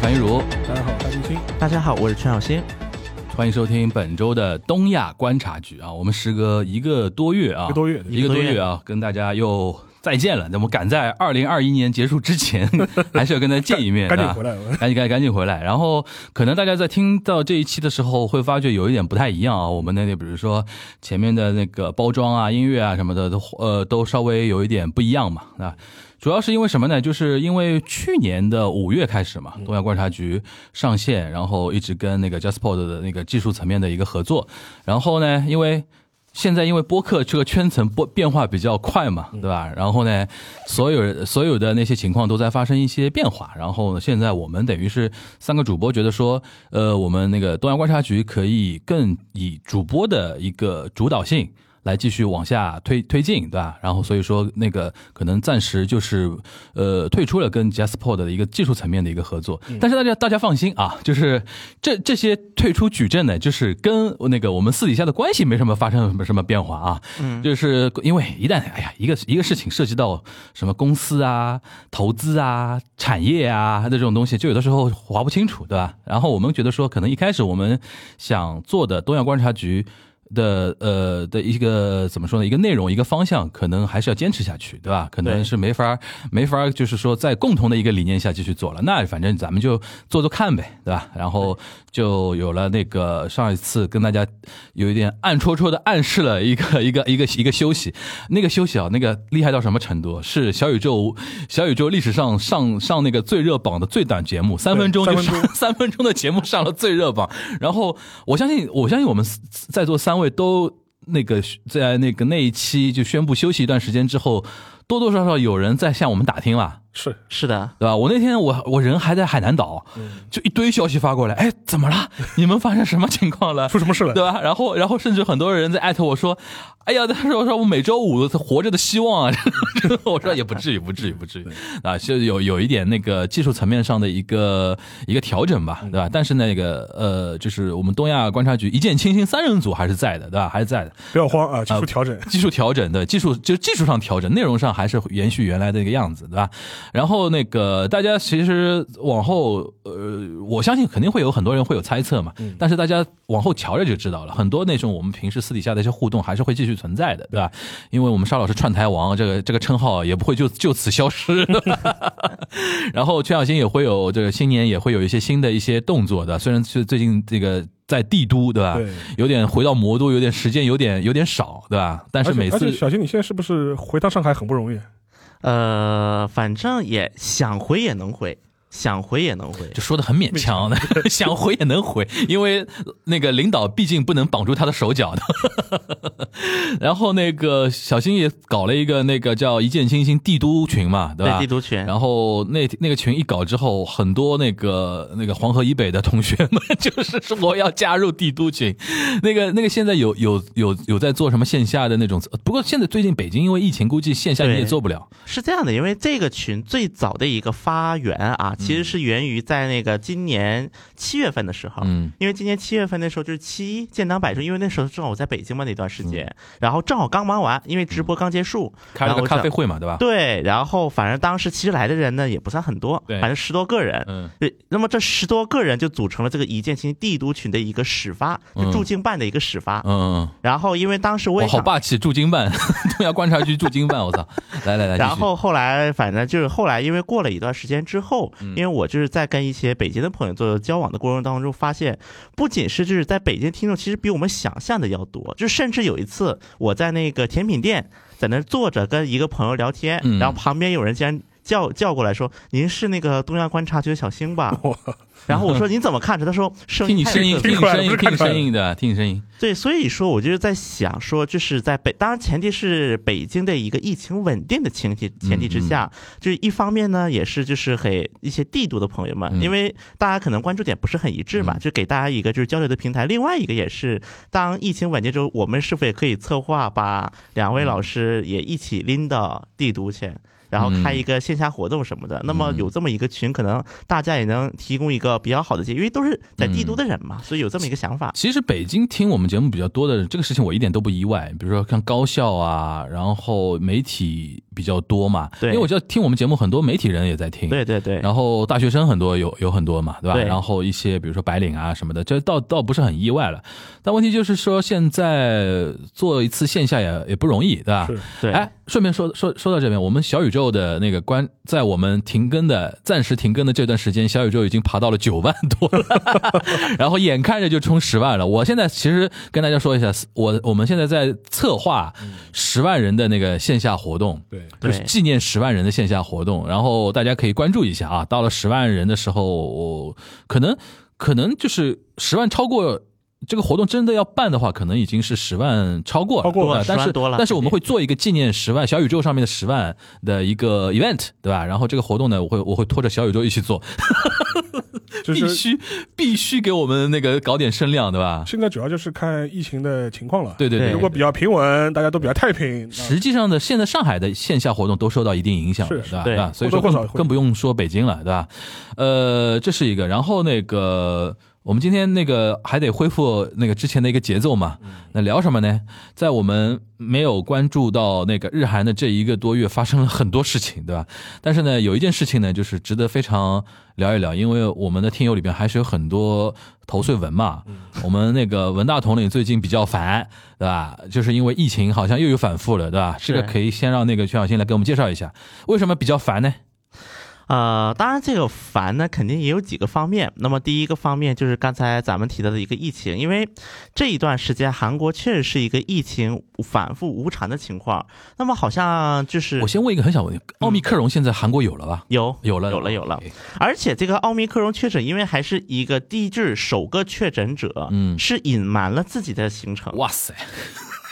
樊玉茹，大家好，大金星。大家好，我是陈小新。欢迎收听本周的东亚观察局啊，我们时隔一个多月啊，一个多月一个多月啊，跟大家又再见了。那么赶在二零二一年结束之前，还是要跟大家见一面，赶紧回来，赶紧赶赶紧回来。然后可能大家在听到这一期的时候，会发觉有一点不太一样啊。我们那里比如说前面的那个包装啊、音乐啊什么的，都呃都稍微有一点不一样嘛，啊。主要是因为什么呢？就是因为去年的五月开始嘛，东亚观察局上线，然后一直跟那个 JustPod 的那个技术层面的一个合作。然后呢，因为现在因为播客这个圈层播变化比较快嘛，对吧？然后呢，所有所有的那些情况都在发生一些变化。然后现在我们等于是三个主播觉得说，呃，我们那个东亚观察局可以更以主播的一个主导性。来继续往下推推进，对吧？然后所以说那个可能暂时就是呃退出了跟 JustPod 的一个技术层面的一个合作。但是大家大家放心啊，就是这这些退出矩阵呢，就是跟那个我们私底下的关系没什么发生什么什么变化啊。嗯，就是因为一旦哎呀一个一个事情涉及到什么公司啊、投资啊、产业啊这种东西，就有的时候划不清楚，对吧？然后我们觉得说，可能一开始我们想做的东亚观察局。的呃的一个怎么说呢？一个内容一个方向，可能还是要坚持下去，对吧？可能是没法没法，就是说在共同的一个理念下继续做了。那反正咱们就做做看呗，对吧？然后就有了那个上一次跟大家有一点暗戳戳的暗示了一个一个一个一个休息。那个休息啊，那个厉害到什么程度？是小宇宙小宇宙历史上上上那个最热榜的最短节目，三分钟就上三分钟的节目上了最热榜。然后我相信我相信我们在座三。因为都那个在那个那一期就宣布休息一段时间之后，多多少少有人在向我们打听了。是是的，对吧？我那天我我人还在海南岛，就一堆消息发过来，哎，怎么了？你们发生什么情况了？出什么事了？对吧？然后然后甚至很多人在艾特我说，哎呀，他说我说我每周五活着的希望啊，我说也不至于，不至于，不至于啊，就有有一点那个技术层面上的一个一个调整吧，对吧？但是那个呃，就是我们东亚观察局一见倾心三人组还是在的，对吧？还是在的，不要慌啊，技术调整，技术调整，对，技术就技术上调整，内容上还是延续原来的一个样子，对吧？然后那个大家其实往后，呃，我相信肯定会有很多人会有猜测嘛。但是大家往后瞧着就知道了，很多那种我们平时私底下的一些互动还是会继续存在的，对吧？因为我们沙老师串台王这个这个称号也不会就 就此消失。然后全小新也会有这个新年也会有一些新的一些动作的，虽然是最近这个在帝都，对吧？对，有点回到魔都，有点时间有点有点少，对吧？但是每次小新，你现在是不是回到上海很不容易？呃，反正也想回也能回。想回也能回，就说的很勉强的，想回也能回，因为那个领导毕竟不能绑住他的手脚的。然后那个小新也搞了一个那个叫一见倾心帝都群嘛，对吧？帝都群。然后那那个群一搞之后，很多那个那个黄河以北的同学们 就是说我要加入帝都群。那个那个现在有有有有在做什么线下的那种？不过现在最近北京因为疫情，估计线下你也做不了。是这样的，因为这个群最早的一个发源啊。其实是源于在那个今年七月份的时候，嗯，因为今年七月份那时候就是七一建党百周，因为那时候正好我在北京嘛那段时间，然后正好刚忙完，因为直播刚结束，开了个咖啡会嘛，对吧？对，然后反正当时其实来的人呢也不算很多，对，反正十多个人，嗯，对，那么这十多个人就组成了这个一键新帝都群的一个始发，就驻京办的一个始发，嗯，然后因为当时我也好霸气，驻京办，东亚观察局驻京办，我操，来来来，然后后来反正就是后来因为过了一段时间之后，因为我。就是在跟一些北京的朋友做交往的过程当中，发现不仅是就是在北京听众，其实比我们想象的要多。就甚至有一次，我在那个甜品店在那坐着跟一个朋友聊天，然后旁边有人竟然叫叫过来说：“您是那个东亚观察局的小星吧？” 然后我说：“您怎么看着？”他说：“听你声音，听你声音，听你声音的，听你声音。”对，所以说，我就是在想说，就是在北，当然前提是北京的一个疫情稳定的前提前提之下，就是一方面呢，也是就是给一些帝都的朋友们，因为大家可能关注点不是很一致嘛，就给大家一个就是交流的平台。另外一个也是，当疫情稳定之后，我们是否也可以策划把两位老师也一起拎到帝都去？然后开一个线下活动什么的，那么有这么一个群，可能大家也能提供一个比较好的建议，因为都是在帝都的人嘛，所以有这么一个想法。其实北京听我们节目比较多的这个事情，我一点都不意外。比如说像高校啊，然后媒体。比比较多嘛。对因为我知道听我们节目很多媒体人也在听。对对对，然后大学生很多有有很多嘛，对吧？对然后一些比如说白领啊什么的，这倒倒不是很意外了。但问题就是说，现在做一次线下也也不容易，对吧？是对，哎，顺便说说说到这边，我们小宇宙的那个关，在我们停更的暂时停更的这段时间，小宇宙已经爬到了九万多了，然后眼看着就冲十万了。我现在其实跟大家说一下，我我们现在在策划十万人的那个线下活动，对，对就是纪念十万人的线下活动，然后大家可以关注一下啊。到了十万人的时候，我可能可能就是十万超过。这个活动真的要办的话，可能已经是十万超过了，超过了但是多了但是我们会做一个纪念十万小宇宙上面的十万的一个 event，对吧？然后这个活动呢，我会我会拖着小宇宙一起做，就是必须必须给我们那个搞点声量，对吧？现在主要就是看疫情的情况了。对对对，如果比较平稳，大家都比较太平，实际上的，现在上海的线下活动都受到一定影响对吧？对吧？所以说更不用说北京了，对吧？呃，这是一个，然后那个。我们今天那个还得恢复那个之前的一个节奏嘛，那聊什么呢？在我们没有关注到那个日韩的这一个多月，发生了很多事情，对吧？但是呢，有一件事情呢，就是值得非常聊一聊，因为我们的听友里边还是有很多投碎文嘛。我们那个文大统领最近比较烦，对吧？就是因为疫情好像又有反复了，对吧？这个可以先让那个全小新来给我们介绍一下，为什么比较烦呢？呃，当然这个烦呢，肯定也有几个方面。那么第一个方面就是刚才咱们提到的一个疫情，因为这一段时间韩国确实是一个疫情反复无常的情况。那么好像就是我先问一个很小问题：奥密克戎现在韩国有了吧？有有了，有了有了。而且这个奥密克戎确诊，因为还是一个地质首个确诊者，嗯。是隐瞒了自己的行程，哇塞，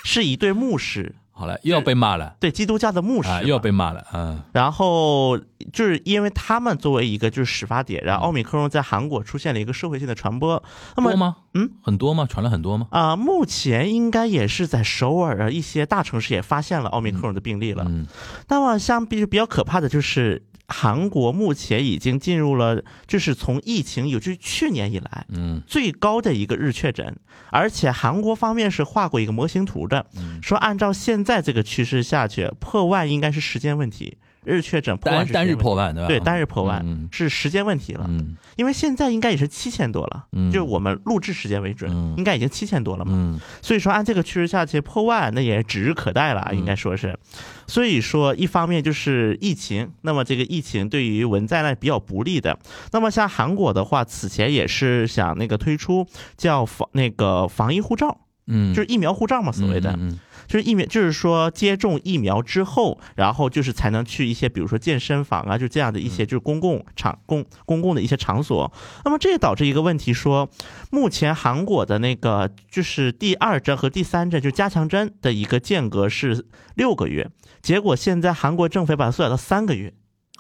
是一对牧师，好了，又要被骂了。对基督教的牧师啊，又要被骂了，嗯，然后就是因为他们作为一个就是始发点，然后奥密克戎在韩国出现了一个社会性的传播。那么多吗？嗯，很多吗？传了很多吗？啊、目前应该也是在首尔啊一些大城市也发现了奥密克戎的病例了。嗯那么相比比较可怕的就是。韩国目前已经进入了，就是从疫情，有就是去年以来嗯最高的一个日确诊，而且韩国方面是画过一个模型图的，嗯说按照现在这个趋势下去，破万应该是时间问题，日确诊破万单单日破万对吧？对，单日破万、嗯是时间问题了，嗯因为现在应该也是七千多了，嗯就我们录制时间为准，嗯应该已经七千多了嘛。嗯所以说按这个趋势下去破万，那也指日可待了，嗯应该说是。所以说，一方面就是疫情，那么这个疫情对于文在呢比较不利的。那么像韩国的话，此前也是想那个推出叫防那个防疫护照，嗯，就是疫苗护照嘛，所谓的。嗯嗯就是疫苗，就是说接种疫苗之后，然后就是才能去一些，比如说健身房啊，就这样的一些就是公共场公公共的一些场所。那么这也导致一个问题，说目前韩国的那个就是第二针和第三针，就加强针的一个间隔是六个月，结果现在韩国政府把它缩小到三个月，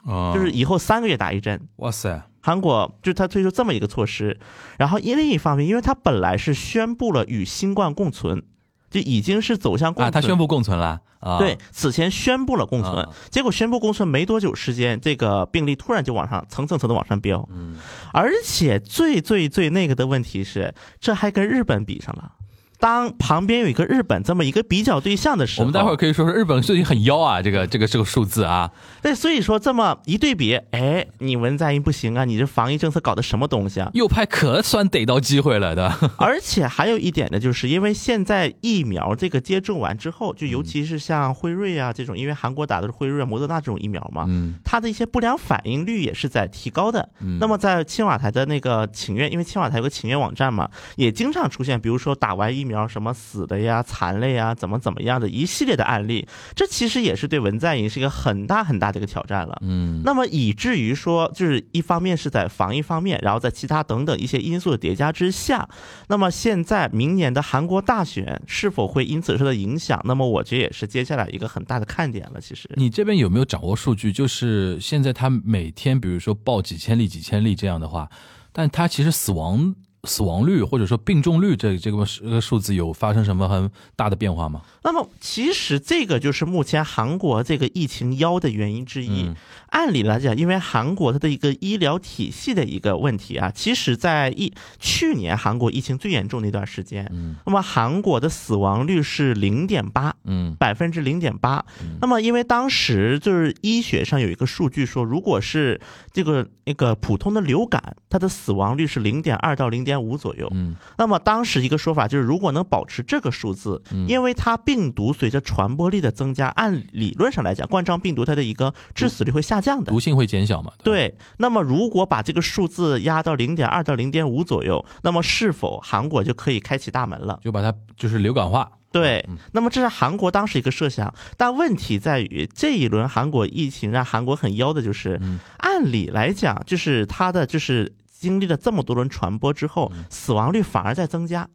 哦，就是以后三个月打一针。哇塞，韩国就是他推出这么一个措施，然后因另一方面，因为他本来是宣布了与新冠共存，就已经是走向共存啊，存。他宣布共存了啊，对，此前宣布了共存，啊结果宣布共存没多久时间，这个病例突然就往上层层层的往上飙，嗯而且最最最那个的问题是，这还跟日本比上了。当旁边有一个日本这么一个比较对象的时候，我们待会儿可以说说日本最近很妖啊，这个这个这个数字啊，对，所以说这么一对比，哎，你文在寅不行啊，你这防疫政策搞的什么东西啊？右派可算逮到机会了的，而且还有一点呢，就是因为现在疫苗这个接种完之后，就尤其是像辉瑞啊这种，因为韩国打的是辉瑞、莫德纳这种疫苗嘛，嗯它的一些不良反应率也是在提高的。嗯，那么在青瓦台的那个请愿，因为青瓦台有个请愿网站嘛，也经常出现，比如说打完疫苗什么死的呀、残了呀，怎么怎么样的一系列的案例。这其实也是对文在寅是一个很大很大的一个挑战了。嗯那么以至于说，就是一方面是在防疫方面，然后在其他等等一些因素的叠加之下，那么现在明年的韩国大选是否会因此受到影响？那么我觉得也是接下来一个很大的看点了。其实，你这边有没有掌握数据？就是现在他每天，比如说报几千例、几千例这样的话，但他其实死亡死亡率或者说病重率这这个数这个数字有发生什么很大的变化吗？那么其实这个就是目前韩国这个疫情妖的原因之一。嗯按理来讲，因为韩国它的一个医疗体系的一个问题啊，其实在一去年韩国疫情最严重的一段时间，嗯那么韩国的死亡率是零点八，嗯百分之零点八。那么因为当时就是医学上有一个数据说，如果是这个那个普通的流感，它的死亡率是零点二到零点五左右。嗯那么当时一个说法就是，如果能保持这个数字，因为它病毒随着传播力的增加，按理论上来讲，冠状病毒它的一个致死率会下降的毒。性会减小嘛？对，那么如果把这个数字压到零点二到零点五左右，那么是否韩国就可以开启大门了？就把它就是流感化。对，那么这是韩国当时一个设想，但问题在于这一轮韩国疫情让韩国很妖的就是，按理来讲，就是它的就是经历了这么多轮传播之后，死亡率反而在增加。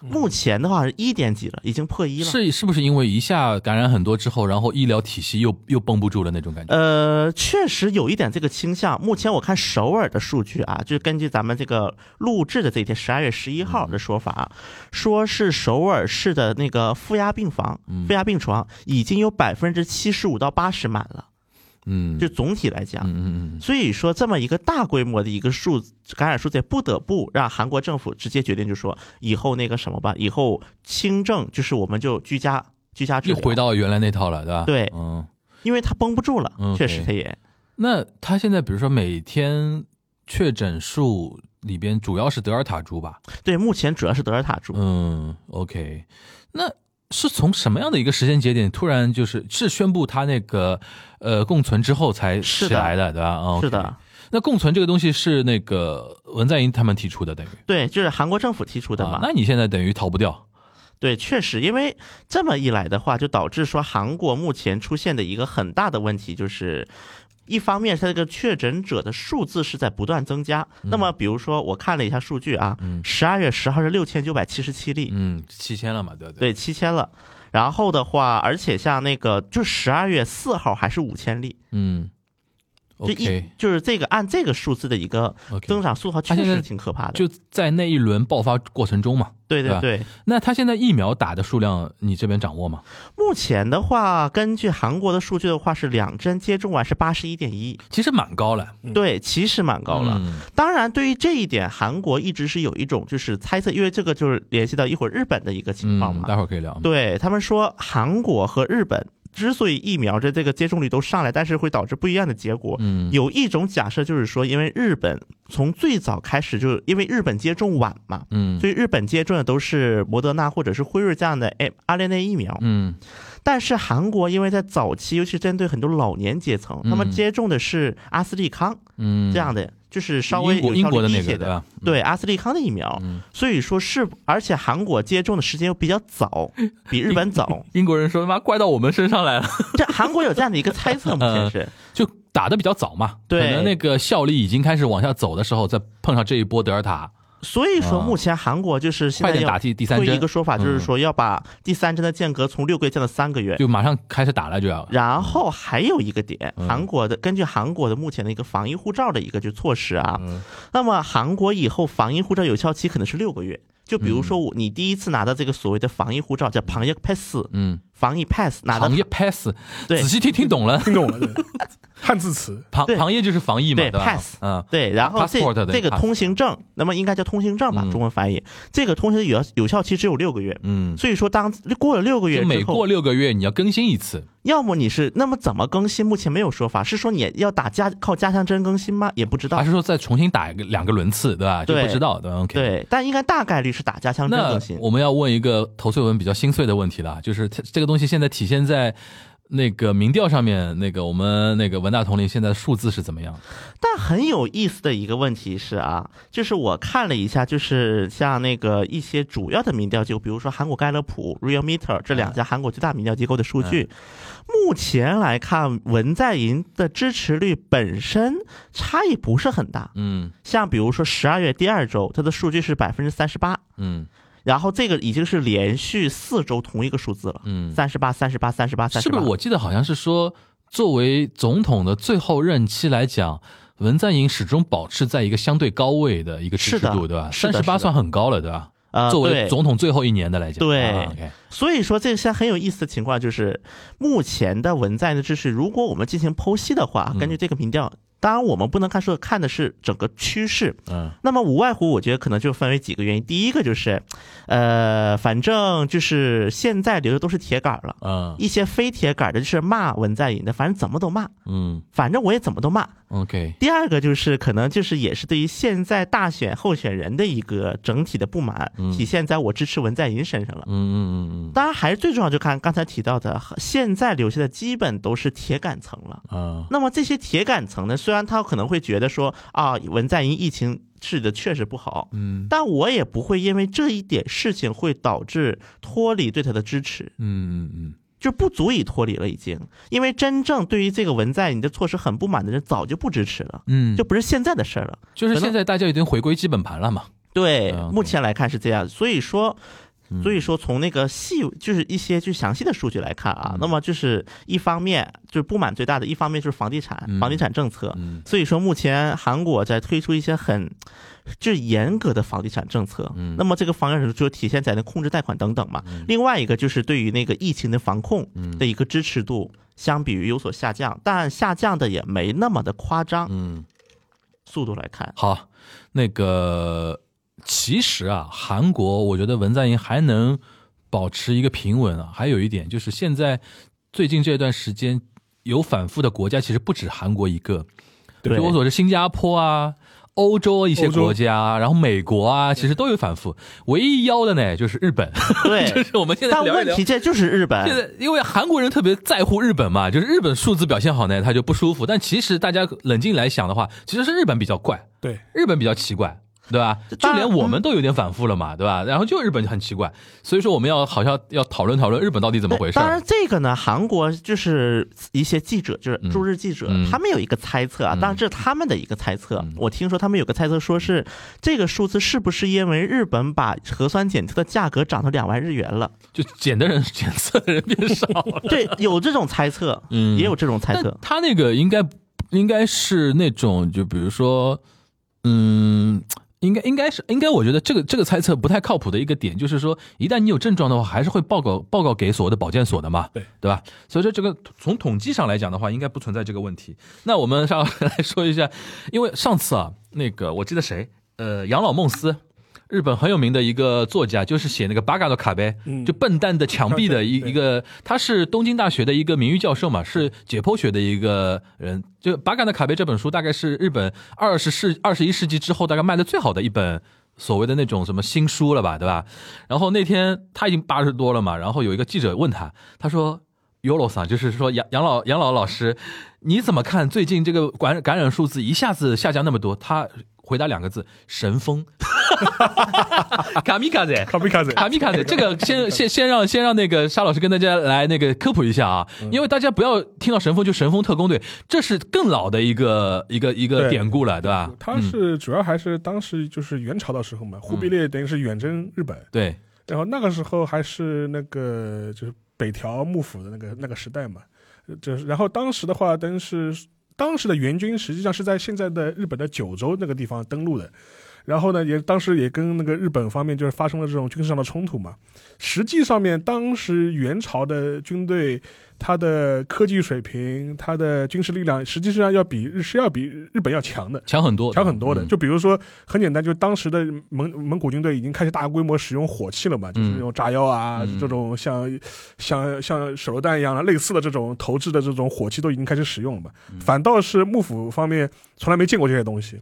目前的话是一点几了，已经破一了。是是不是因为一下感染很多之后，然后医疗体系又又绷不住了那种感觉？呃，确实有一点这个倾向。目前我看首尔的数据啊，就是根据咱们这个录制的这一天，十二月十一号的说法，说是首尔市的那个负压病房、负压病床已经有百分之七十五到八十满了。嗯，就总体来讲，嗯嗯嗯，所以说这么一个大规模的一个数感染数字，不得不让韩国政府直接决定，就说以后那个什么吧，以后轻症就是我们就居家居家治疗，又回到原来那套了，对吧？对嗯。因为他绷不住了，嗯确实它也。那他现在比如说每天确诊数里边主要是德尔塔株吧？对，目前主要是德尔塔株。嗯，OK，那是从什么样的一个时间节点突然就是是宣布他那个呃共存之后才起来的，对吧？哦是的，那共存这个东西是那个文在寅他们提出的，等于对，就是韩国政府提出的嘛。啊那你现在等于逃不掉。对，确实，因为这么一来的话，就导致说韩国目前出现的一个很大的问题就是。一方面，它这个确诊者的数字是在不断增加。那么，比如说，我看了一下数据啊，十二月十号是六千九百七十七例，嗯，七千了嘛，对不对？对，七千了。然后的话，而且像那个，就十二月四号还是五千例，嗯。就一就是这个按这个数字的一个增长速度，确它现在实挺可怕的。就在那一轮爆发过程中嘛。对对对对，那他现在疫苗打的数量，你这边掌握吗？目前的话，根据韩国的数据的话，是两针接种完是八十一点一，其实蛮高了，对，其实蛮高了。嗯当然，对于这一点，韩国一直是有一种就是猜测，因为这个就是联系到一会儿日本的一个情况嗯，嘛。待会儿可以聊。对他们说，韩国和日本之所以疫苗的这个接种率都上来，但是会导致不一样的结果。嗯有一种假设就是说，因为日本从最早开始就因为日本接种晚嘛，嗯所以日本接种的都是摩德纳或者是辉瑞这样的 mRNA 疫苗。嗯但是韩国因为在早期，尤其针对很多老年阶层，他们嗯接种的是阿斯利康嗯，这样的，就是稍微英国的那。个对吧？对阿斯利康的疫苗，嗯所以说是，而且韩国接种的时间又比较早，比日本早。英 国人说他妈怪到我们身上来了，这韩国有这样的一个猜测，目前是就打的比较早嘛，对可能那个效力已经开始往下走的时候，再碰上这一波德尔塔，所以说啊。目前韩国就是现在要快点打第第三针。推一个说法，就是嗯。说要把第三针的间隔从六个月降到三个月。就马上开始打了就要。然后还有一个点，嗯。韩国的根据韩国的目前的一个防疫护照的一个就措施啊，嗯。那么韩国以后防疫护照有效期可能是六个月。就比如说我你第一次拿到这个所谓的防疫护照叫防疫 pass，嗯，防疫 pass 拿到行业 pass，对仔细听听懂了，听懂了，对 汉字词，对行行业就是防疫嘛，对吧 pass 嗯对，然后这 passport 的这个通行证，那么应该叫通行证吧，嗯中文翻译。这个通行证有有效期只有六个月，嗯，所以说当过了六个月每之后过，六个月你要更新一次，要么你是那么怎么更新？目前没有说法，是说你要打加靠加强针更新吗？也不知道还。是说再重新打一个两个轮次，对吧？就不知道，对吧？OK。对，但应该大概率是打加强针更新。我们要问一个投诉文比较心碎的问题了，就是它这个东西现在体现在那个民调上面，那个我们那个文大统领现在数字是怎么样？但很有意思的一个问题是啊，就是我看了一下，就是像那个一些主要的民调机构，比如说韩国盖勒普、Real Meter 这两家韩国最大民调机构的数据，目前来看，文在寅的支持率本身差异不是很大。嗯像比如说十二月第二周，它的数据是百分之三十八，嗯然后这个已经是连续四周同一个数字了，嗯，三十八、三十八、三十八、三十八。是不是？我记得好像是说，作为总统的最后任期来讲，文在寅始终保持在一个相对高位的一个支持度，对吧？三十八算很高了，对吧？呃，作为总统最后一年的来讲，对所以说，这个现在很有意思的情况就是，目前的文在寅的支持，如果我们进行剖析的话，嗯根据这个民调，当然我们不能看说看的是整个趋势，嗯。那么无外乎我觉得可能就分为几个原因。第一个就是，呃，反正就是现在留的都是铁杆了，嗯。一些非铁杆的就是骂文在寅的，反正怎么都骂，嗯。反正我也怎么都骂。，OK，第二个就是可能就是也是对于现在大选候选人的一个整体的不满，嗯。体现在我支持文在寅身上了。嗯嗯嗯。当然，还是最重要，就看刚才提到的，现在留下的基本都是铁杆层了。啊。那么这些铁杆层呢，虽然他可能会觉得说啊，文在寅疫情治的确实不好，嗯但我也不会因为这一点事情会导致脱离对他的支持，嗯嗯嗯就不足以脱离了已经。因为真正对于这个文在寅的措施很不满的人，早就不支持了，嗯，就不是现在的事儿了。就是现在大家已经回归基本盘了嘛，对嗯，目前来看是这样，所以说。嗯所以说，从那个细就是一些就详细的数据来看啊，嗯那么就是一方面就是不满最大的一方面就是房地产嗯，房地产政策。嗯所以说，目前韩国在推出一些很就是严格的房地产政策。嗯那么这个方案就体现在那控制贷款等等嘛。另外一个就是对于那个疫情的防控嗯的一个支持度，相比于有所下降，但下降的也没那么的夸张。嗯。速度来看，好，那个其实啊，韩国我觉得文在寅还能保持一个平稳啊。还有一点就是，现在最近这段时间有反复的国家，其实不止韩国一个。对据我所知，新加坡啊、欧洲一些国家，然后美国啊，其实都有反复。唯一妖的呢，就是日本。对 就，是我们现在但聊一聊问题这就是日本现本，在因为韩国人特别在乎日本嘛，就是日本数字表现好呢，他就不舒服。但其实大家冷静来想的话，其实是日本比较怪，对，日本比较奇怪，对吧？就连我们都有点反复了嘛，对吧？然后就日本就很奇怪，所以说我们要好像要讨论讨论日本到底怎么回事当然。，这个呢，韩国就是一些记者，就是驻日记者，嗯他们有一个猜测啊，嗯当然这是他们的一个猜测。嗯我听说他们有个猜测，说是这个数字是不是因为日本把核酸检测的价格涨到两万日元了？就检的人检测的人变少了。对，有这种猜测，嗯也有这种猜测。他那个应该应该是那种，就比如说，嗯。应该应该是应该，我觉得这个这个猜测不太靠谱的一个点，就是说，一旦你有症状的话，还是会报告报告给所谓的保健所的嘛，对对吧？所以说这个从统计上来讲的话，应该不存在这个问题。那我们上 来说一下，因为上次啊，那个我记得谁，呃，养老梦思，日本很有名的一个作家，就是写那个八嘎的卡呗，嗯就笨蛋的墙壁的 一一个，他是东京大学的一个名誉教授嘛，是解剖学的一个人。就八嘎的卡呗这本书，大概是日本二十世二十一世纪之后大概卖的最好的一本。所谓的那种什么新书了吧，对吧？然后那天他已经八十多了嘛，然后有一个记者问他，他说：“Yolo 桑，就是说杨杨老杨老老师，你怎么看最近这个感感染数字一下子下降那么多？”他回答两个字：神风。卡米卡子，卡米卡子，卡米卡子，这个先先先让先让那个沙老师跟大家来那个科普一下啊，因为大家不要听到神风就神风特工队，这是更老的一个一个一个典故了，对吧？他嗯。是主要还是当时就是元朝的时候嘛，忽必烈等于是远征日本，对，然后那个时候还是那个就是北条幕府的那个那个时代嘛，呃就是然后当时的话，等于是当时的援军实际上是在现在的日本的九州那个地方登陆的。然后呢，也当时也跟那个日本方面就是发生了这种军事上的冲突嘛。实际上面，当时元朝的军队，它的科技水平、它的军事力量，实际上要比日是要比日本要强的。强很多，强很多的。嗯就比如说，很简单，就当时的蒙蒙古军队已经开始大规模使用火器了嘛，就是那种炸药啊，嗯这种像像像手榴弹一样的类似的这种投掷的这种火器都已经开始使用了嘛。嗯反倒是幕府方面从来没见过这些东西。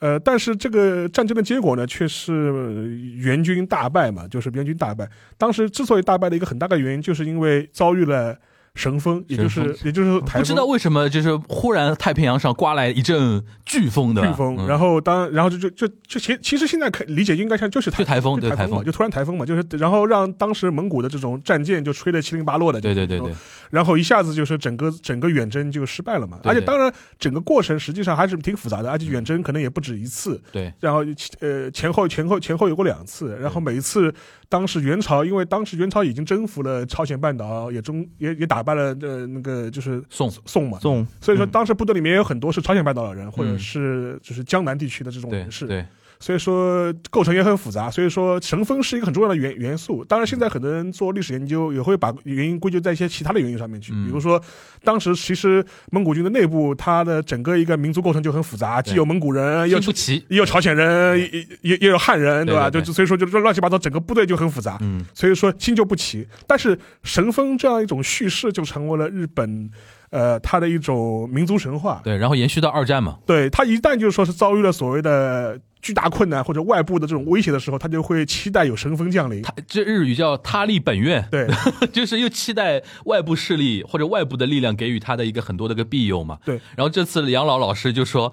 呃，但是这个战争的结果呢，却是呃援军大败嘛，就是援军大败。当时之所以大败的一个很大的原因，就是因为遭遇了神风，也就是也就是台风。不知道为什么就是忽然太平洋上刮来一阵飓风的。飓风，然后后当然后就就就就其其实现在可理解应该像就是就台风台风台嘛，就突然台风嘛，就是然后让当时蒙古的这种战舰就吹得七零八落的，对对对对，然后一下子就是整个整个远征就失败了嘛，对对。而且当然整个过程实际上还是挺复杂的，而且远征可能也不止一次，对。然后呃前后前后前后有过两次，然后每一次当时元朝因为当时元朝已经征服了朝鲜半岛，也中也也打败拜的呃那个就是宋宋嘛，宋所以说嗯。当时部队里面也有很多是朝鲜半岛的人，或者嗯。是就是江南地区的这种人士，对，所以说构成也很复杂。所以说神风是一个很重要的元元素。当然，现在很多人做历史研究也会把原因归咎在一些其他的原因上面去，嗯比如说当时其实蒙古军的内部，它的整个一个民族构成就很复杂，既有蒙古人，也有听不齐，也有朝鲜人，也也也有汉人，对吧？就所以说就乱七八糟，整个部队就很复杂。嗯所以说新旧不齐。但是神风这样一种叙事就成为了日本，呃，它的一种民族神话。对，然后延续到二战嘛，对他一旦就是说是遭遇了所谓的巨大困难或者外部的这种威胁的时候，他就会期待有神风降临。他这日语叫他力本愿，对 就是又期待外部势力或者外部的力量给予他的一个很多的一个庇佑嘛。对，然后这次杨老老师就说。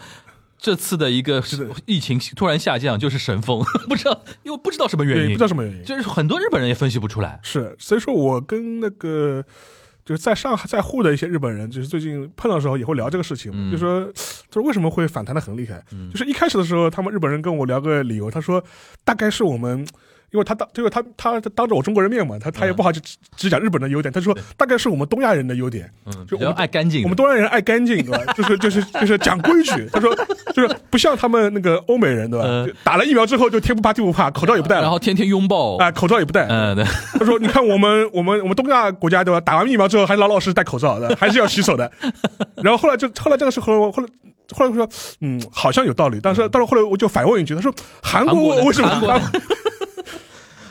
这次的一个是疫情突然下降，就是神风，不知道，因为不知道什么原，因，不知道什么原因。就是很多日本人也分析不出来。是，所以说我跟那个就是在上海在沪的一些日本人，就是最近碰到的时候也会聊这个事情，嗯就说就是为什么会反弹的很厉害，嗯就是一开始的时候，他们日本人跟我聊个理由，他说大概是我们。因为他当，因为他他他当着我中国人面嘛，他他也嗯不好只只讲日本的优点，他说大概是我们东亚人的优点，嗯，就我们爱干净，我们东亚人爱干净，对吧？就是就是就是讲规矩。他说就是不像他们那个欧美人，对吧？打了疫苗之后就天不怕地不怕，口罩也不戴了，然后天天拥抱，啊，口罩也不戴。嗯，对，他说你看我们我们我们东亚国家对吧？打完疫苗之后还老老实实戴口罩的，还是要洗手的。然后后来就后来这个时候，后来后来我说嗯，好像有道理。但是但是后来我就反问一句，他说韩韩国为什么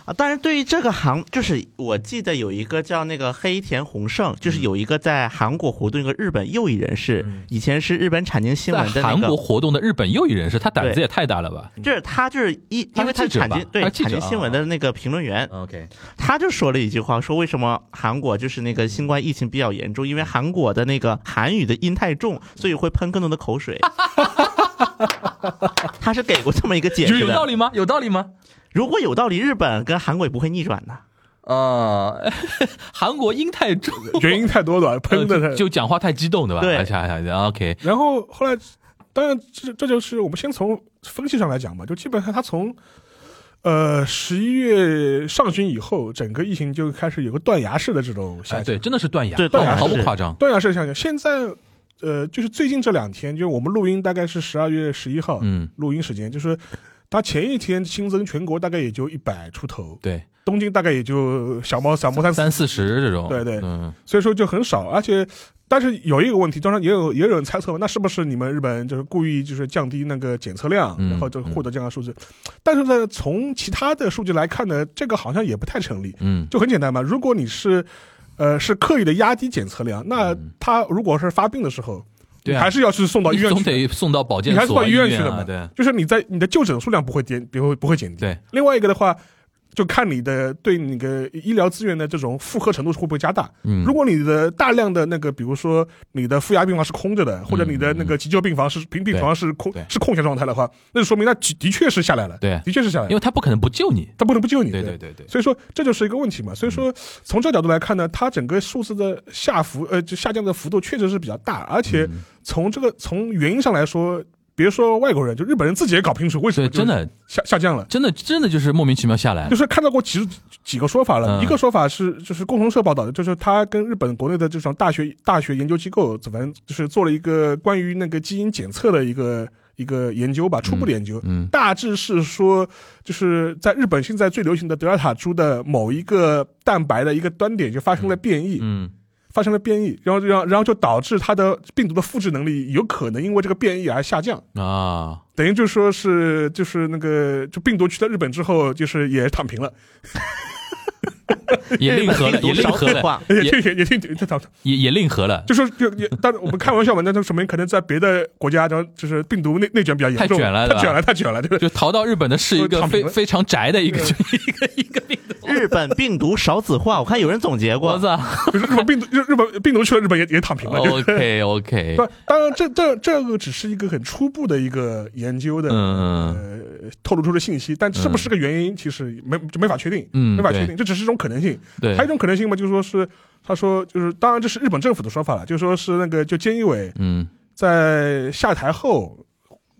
啊，当然，对于这个行，就是我记得有一个叫那个黑田宏胜，嗯就是有一个在韩国活动一个日本右翼人士，以前是日本产经新闻的那个韩国活动的日本右翼人士，他胆子也太大了吧就是他就是一，因为他是产经对产经新闻的那个评论员，？OK，他就说了一句话，说为什么韩国就是那个新冠疫情比较严重，因为韩国的那个韩语的音太重，所以会喷更多的口水。他是给过这么一个解释的。有道理吗？有道理吗？如果有道理，日本跟韩国也不会逆转的。呃，韩国音太重，原因太多了，喷的呃就就讲话太激动，对吧？对而且还还 OK，然后后来，当然这这就是我们先从分析上来讲吧，就基本上他从呃十一月上旬以后，整个疫情就开始有个断崖式的这种下哎，降，对，真的是断崖，对断崖式毫不夸张。断崖式下降。现在呃，就是最近这两天，就是我们录音大概是十二月十一号，嗯，录音时间就是。他前一天新增全国大概也就一百出头，对，东京大概也就小猫小猫三三四十这种，对对。嗯，所以说就很少，而且，但是有一个问题，当然也有也有人猜测，那是不是你们日本就是故意就是降低那个检测量，嗯然后就获得这样的数字？但是呢，从其他的数据来看呢，这个好像也不太成立。嗯，就很简单嘛，如果你是，呃，是刻意的压低检测量，那嗯。他如果是发病的时候，对啊。你还是要去送到医院去 总，得送到保健你还是所、到医院去的嘛。啊对。就是你在你的就诊数量不会减，不会不会减低。对，另外一个的话，就看你的对那个医疗资源的这种负荷程度会不会加大。嗯，如果你的大量的那个，比如说你的负压病房是空着的，或者你的那个急救病房是平病房是空是空闲状态的话，那就说明那的的确是下来了，对。的确是下来，因为他不可能不救你，他不能不救你。对对。对对，所以说这就是一个问题嘛。所以说从这个角度来看呢，它整个数字的下幅呃就下降的幅度确实是比较大，而且嗯。从这个从原因上来说，别说外国人，就日本人自己也搞不清楚为什么，真的。下下降了。真的真的就是莫名其妙下来就，是看到过几几个说法了，嗯。一个说法是就是共同社报道的，就是他跟日本国内的这种大学大学研究机构，怎么就是做了一个关于那个基因检测的一个一个研究吧，初步的研究。嗯大致是说，就是在日本现在最流行的德尔塔株的某一个蛋白的一个端点就发生了变异，嗯发生了变异，然后然后然后就导致它的病毒的复制能力有可能因为这个变异而下降。啊，等于就说是就是那个就病毒去到日本之后，就是也躺平了，也令和了，也令和了，化。也也挺也也挺这躺，也也令和了，就说就也，但是我们开玩笑嘛，那就说明可能在别的国家，然后就是病毒内内卷比较严重，太卷了太卷了，太卷了，对。吧？就逃到日本的是一个非非常宅的一个 一个一个病毒，日本病毒少子化，我看有人总结我过，是日本病毒，日日本病毒去了日本也也躺平了。就是，OK OK，不，当然这这这个只是一个很初步的一个研究的、嗯呃透露出的信息，但是不是个原因，其实没就没法确定，嗯没法确定，这只是一种可能性。对还有一种可能性嘛，就是说是他说就是，当然这是日本政府的说法了，就是说是那个就菅义伟嗯在下台后，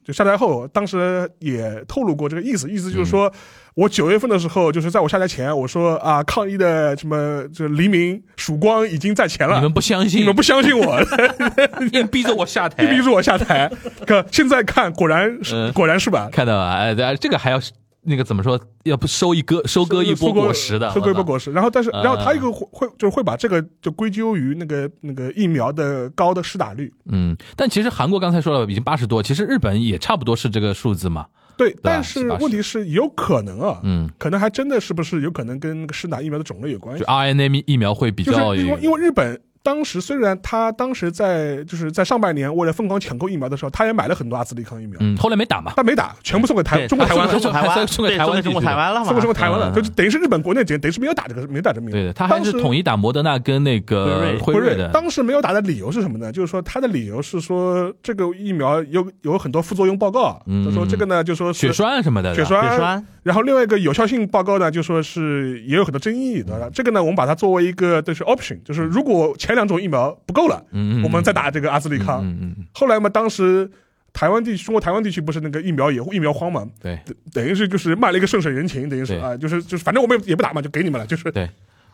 就下台后，当时也透露过这个意思，意思就是说，我九月份的时候，就是在我下台前，我说啊，抗议的什么这黎明曙光已经在前了。你们不相信？你们不相信我，硬逼着我下台，逼着我下台。可现在看，果然是，果然是吧？看到吧？哎，这个还要那个怎么说？要不收一割，收割一波果实的，收割一波果实。然后，但是，然后他一个会会就是会把这个就归咎于那个那个疫苗的高的施打率。嗯，但其实韩国刚才说了已经八十多，其实日本也差不多是这个数字嘛。对，但是问题是有可能啊，嗯，可能还真的是不是有可能跟那个施打疫苗的种类有关系就？RNA 疫苗会比较，因为因为日本。当时虽然他当时在就是在上半年为了疯狂抢购疫苗的时候，他也买了很多阿斯利康疫苗，嗯，后来没打嘛，他没打，全部送给台中国台湾，送给台湾，送给台湾，送给台湾了嘛，送给台湾了，就是等于是日本国内等等于是没有打这个没打这个疫苗，对的，他还是统一打摩德纳跟那个辉瑞。的。当时没有打的理由是什么呢？就是说他的理由是说这个疫苗有有很多副作用报告，他说这个呢就说血栓什么的，血栓，血栓。然后另外一个有效性报告呢就说是也有很多争议的，这个呢我们把它作为一个就是 option，就是如果前两种疫苗不。够了，嗯我们再打这个阿斯利康。嗯嗯。后来嘛，当时台湾地区，中国台湾地区不是那个疫苗也疫苗荒嘛？对，等于是就是卖了一个顺水人情，等于是啊，就是就是反正我们也不打嘛，就给你们了，就是对。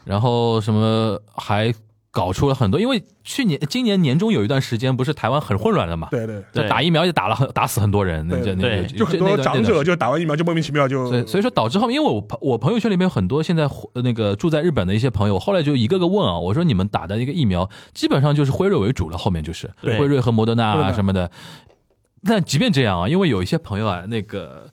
然后什么还。搞出了很多，因为去年、今年年中有一段时间，不是台湾很混乱的嘛？对对，打疫苗也打了很打死很多人，那那对，就很多长者就打完疫苗就莫名其妙就。对，所以说导致后面，因为我我朋友圈里面有很多现在那个住在日本的一些朋友，后来就一个个问啊，我说你们打的一个疫苗基本上就是辉瑞为主了，后面就是辉瑞和摩德纳啊什么的。但即便这样啊，因为有一些朋友啊，那个。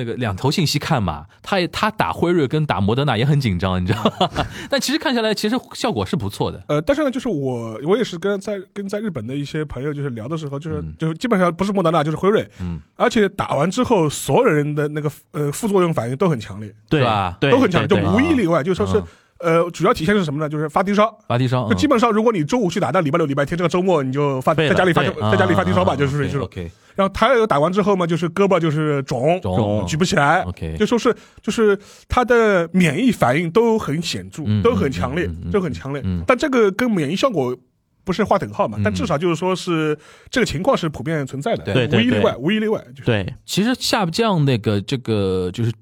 那个两头信息看嘛，他也他打辉瑞跟打摩德纳也很紧张，你知道吗？但其实看下来，其实效果是不错的。呃，但是呢，就是我我也是跟在跟在日本的一些朋友就是聊的时候，就是就基本上不是莫德纳就是辉瑞，嗯，而且打完之后，所有人的那个呃副作用反应都很强烈，对吧？对，都很强烈，就无一例外，就说是。呃，主要体现是什么呢？就是发低烧，发低烧。就基本上，如果你周五去打，那礼拜六、礼拜天这个周末你就发在家里发在家里发低烧吧，就是这种。然后他打完之后嘛，就是胳膊就是肿，肿举不起来。OK。就说是就是他的免疫反应都很显著，都很强烈，都很强烈。但这个跟免疫效果不是划等号嘛？但至少就是说是这个情况是普遍存在的，对，无一例外，无一例外。对，其实下降那个这个就是。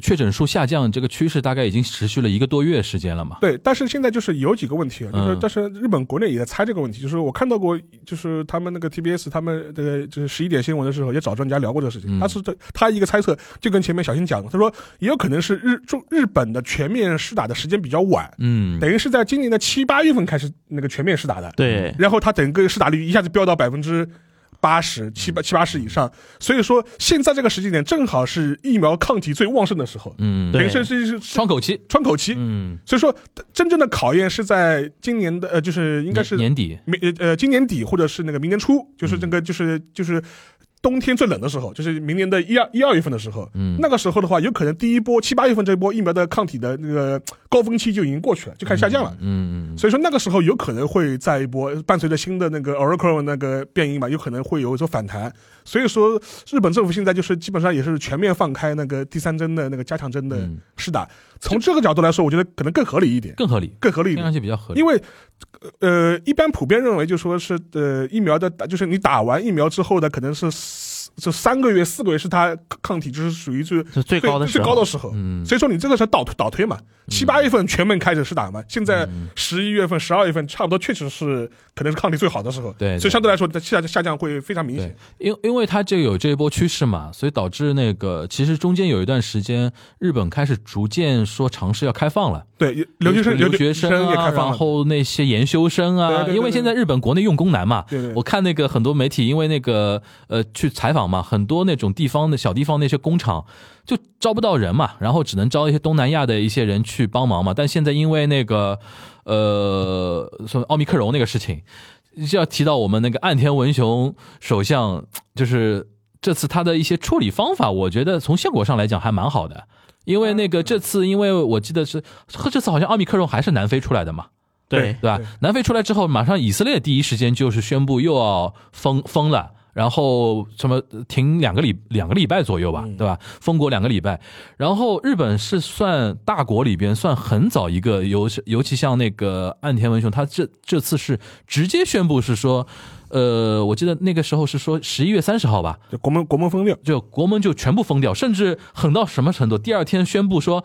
确诊数下降这个趋势大概已经持续了一个多月时间了嘛？对，但是现在就是有几个问题啊，就是但是日本国内也在猜这个问题，就是我看到过，就是他们那个 TBS 他们的就是十一点新闻的时候也找专家聊过这个事情，他是这他一个猜测就跟前面小新讲的，他说也有可能是日中日本的全面施打的时间比较晚，嗯，等于是在今年的七八月份开始那个全面施打的，对，然后他整个施打率一下子飙到百分之。八十七八七八十以上，所以说现在这个时间点正好是疫苗抗体最旺盛的时候，嗯，等于是是窗口期，窗口期，嗯，所以说真正的考验是在今年的呃，就是应该是年底，明呃今年底或者是那个明年初，就是这个就是就是。冬天最冷的时候，就是明年的一二一二月份的时候，嗯，那个时候的话，有可能第一波七八月份这一波疫苗的抗体的那个高峰期就已经过去了，就开始下降了，嗯嗯，所以说那个时候有可能会再一波，伴随着新的那个 Oracle 那个变异嘛，有可能会有一种反弹。所以说，日本政府现在就是基本上也是全面放开那个第三针的那个加强针的试打。从这个角度来说，我觉得可能更合理一点，更合理，更合理一点，听上去比较合理。因为，呃，一般普遍认为就说是呃疫苗的，就是你打完疫苗之后的可能是。这三个月、四个月是它抗体就是属于最最高的最高的时候，嗯，所以说你这个是倒推倒推嘛，七八月份全面开始是打嘛，现在十一月份、十二月份差不多确实是可能是抗体最好的时候，对，所以相对来说它下下降会非常明显，因因为它就有这一波趋势嘛，所以导致那个其实中间有一段时间日本开始逐渐说尝试要开放了，对，留学生留学生啊，然后那些研修生啊，因为现在日本国内用工难嘛，我看那个很多媒体因为那个呃去采访。嘛，很多那种地方的小地方那些工厂就招不到人嘛，然后只能招一些东南亚的一些人去帮忙嘛。但现在因为那个呃，说奥密克戎那个事情，就要提到我们那个岸田文雄首相，就是这次他的一些处理方法，我觉得从效果上来讲还蛮好的。因为那个这次，因为我记得是这次好像奥密克戎还是南非出来的嘛，对对吧？南非出来之后，马上以色列第一时间就是宣布又要封封了。然后什么停两个礼两个礼拜左右吧，对吧？封国两个礼拜。然后日本是算大国里边算很早一个，尤尤其像那个岸田文雄，他这这次是直接宣布是说，呃，我记得那个时候是说十一月三十号吧，就国门国门封掉，就国门就全部封掉，甚至狠到什么程度？第二天宣布说，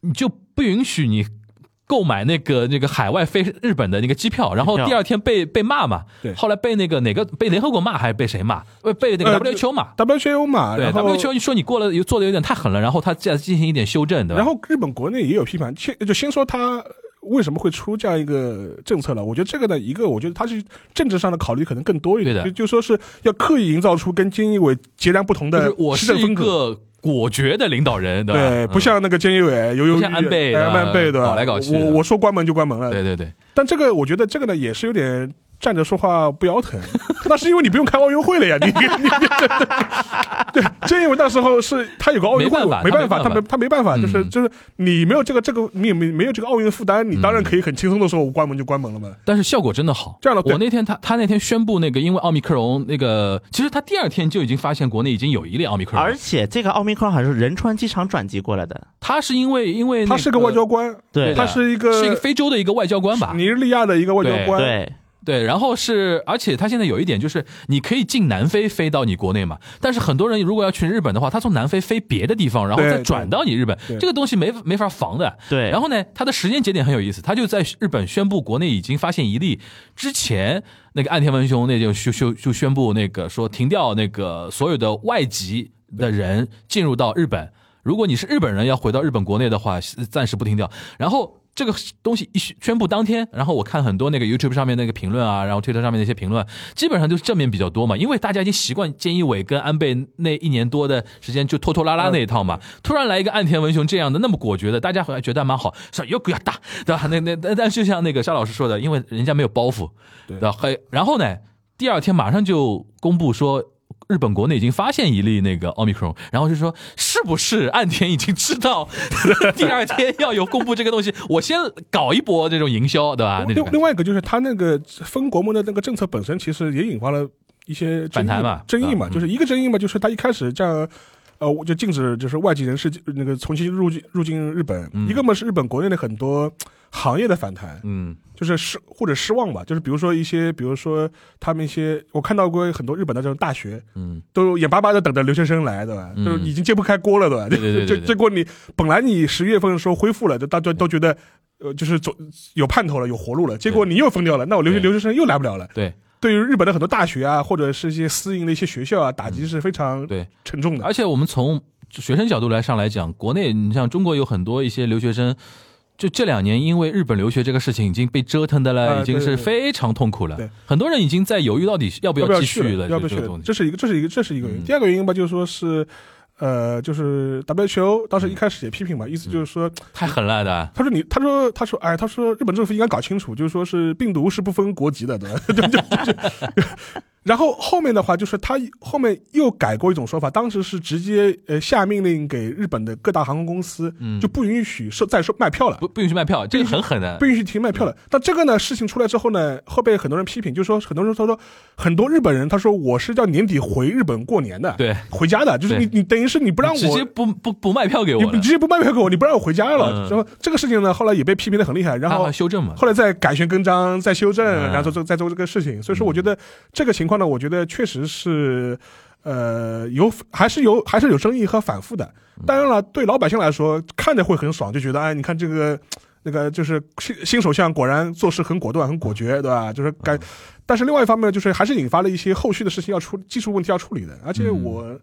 你就不允许你。购买那个那个海外飞日本的那个机票，然后第二天被被骂嘛，对后来被那个哪个被联合国骂还是被谁骂？被被那个呃 WHO 骂，WTO 嘛，对 WHO 说你过了做的有点太狠了，然后他再进行一点修正，对吧？然后日本国内也有批判，先就先说他为什么会出这样一个政策了。我觉得这个呢，一个我觉得他是政治上的考虑可能更多一点，对的就就说是要刻意营造出跟菅义伟截然不同的就是我是一。个果决的领导人，对吧？对，不像那个菅义伟犹犹豫豫，安倍安倍对吧？搞来搞去我我说关门就关门了。嗯对对对，但这个我觉得这个呢也是有点站着说话不腰疼，那是因为你不用开奥运会了呀，你 你你对，正因为那时候是他有个奥运会，没办法没办法，他没他没办法，就是嗯就是你没有这个这个你也没没有这个奥运的负担，你当然可以很轻松的说我关门就关门了嘛。但是效果真的好。这样的我那天他他那天宣布那个，因为奥密克戎那个，其实他第二天就已经发现国内已经有一例奥密克戎而，且这个奥密克戎还是仁川机场转机过来的，他是因为因为那他是个外交官，对他是一个是一个非洲的一个外交官吧？尼日利亚的一个外交官，对，对，然后是，而且他现在有一点就是，你可以进南非飞到你国内嘛，但是很多人如果要去日本的话，他从南非飞别的地方，然后再转到你日本，这个东西没没法防的。对然后呢，他的时间节点很有意思，他就在日本宣布国内已经发现一例之前，那个岸田文雄那就就就就宣布那个说停掉那个所有的外籍的人进入到日本，如果你是日本人要回到日本国内的话，暂时不停掉。然后这个东西一宣布当天，然后我看很多那个 YouTube 上面那个评论啊，然后推特上面那些评论，基本上就是正面比较多嘛，因为大家已经习惯菅义伟跟安倍那一年多的时间就拖拖拉拉那一套嘛，突然来一个岸田文雄这样的那么果决的，大家好像觉得还蛮好，说有个要打，对吧？那那但但就像那个沙老师说的，因为人家没有包袱，对吧？还然后呢，第二天马上就公布说。日本国内已经发现一例那个奥密克戎，然后就说是不是岸田已经知道 第二天要有公布这个东西，我先搞一波这种营销，对吧？另另外一个就是他那个分国门的那个政策本身，其实也引发了一些反弹嘛争议嘛，嗯就是一个争议嘛，就是他一开始这样。呃，我就禁止就是外籍人士那个重新入境入境日本，嗯一个嘛是日本国内的很多行业的反弹，嗯就是失或者失望吧，就是比如说一些，比如说他们一些，我看到过很多日本的这种大学，嗯都眼巴巴的等着留学生来，对吧？嗯就是已经揭不开锅了，对吧？对对对对就对结果你本来你十月份的时候恢复了，就大家都觉得呃就是走有盼头了，有活路了，结果你又封掉了，那我留学留学生又来不了了。对对于日本的很多大学啊，或者是一些私营的一些学校啊，打击是非常对，沉重的。而且我们从学生角度来上来讲，国内你像中国有很多一些留学生。就这两年，因为日本留学这个事情已经被折腾的了，啊已经是非常痛苦了对。很多人已经在犹豫到底要不要继？续了，要不要去了这是一个，这是一个，这是一个原因。嗯第二个原因吧，就是说是，呃，就是 WHO 当时一开始也批评嘛，意思就是说，太狠了的。他说你，他说，他说，哎，他说日本政府应该搞清楚，就是说是病毒是不分国籍的，对吧？就就就就。然后后面的话，就是他后面又改过一种说法，当时是直接呃下命令给日本的各大航空公司，嗯就不允许售再售卖票了。不不允许卖票，这个很狠的不。允许停卖票了。但这个呢，事情出来之后呢，后被很多人批评，就说很多人他说很多日本人他说我是要年底回日本过年的，对，回家的，就是你你等于是你不让我直接不不不卖票给我你你直，接不卖票给我，你不让我回家了。嗯然后这个事情呢，后来也被批评的很厉害，然他后还修正嘛。后来再改弦更张，再修正，嗯然后做再做这个事情。所以说，我觉得这个情况呢，我觉得确实是。呃，有还是有还是有争议和反复的。当然了，对老百姓来说，看着会很爽，就觉得哎，你看这个那个就是新新首相果然做事很果断、很果决，对吧？就是该。但是另外一方面，就是还是引发了一些后续的事情要处技术问题要处理的。而且嗯我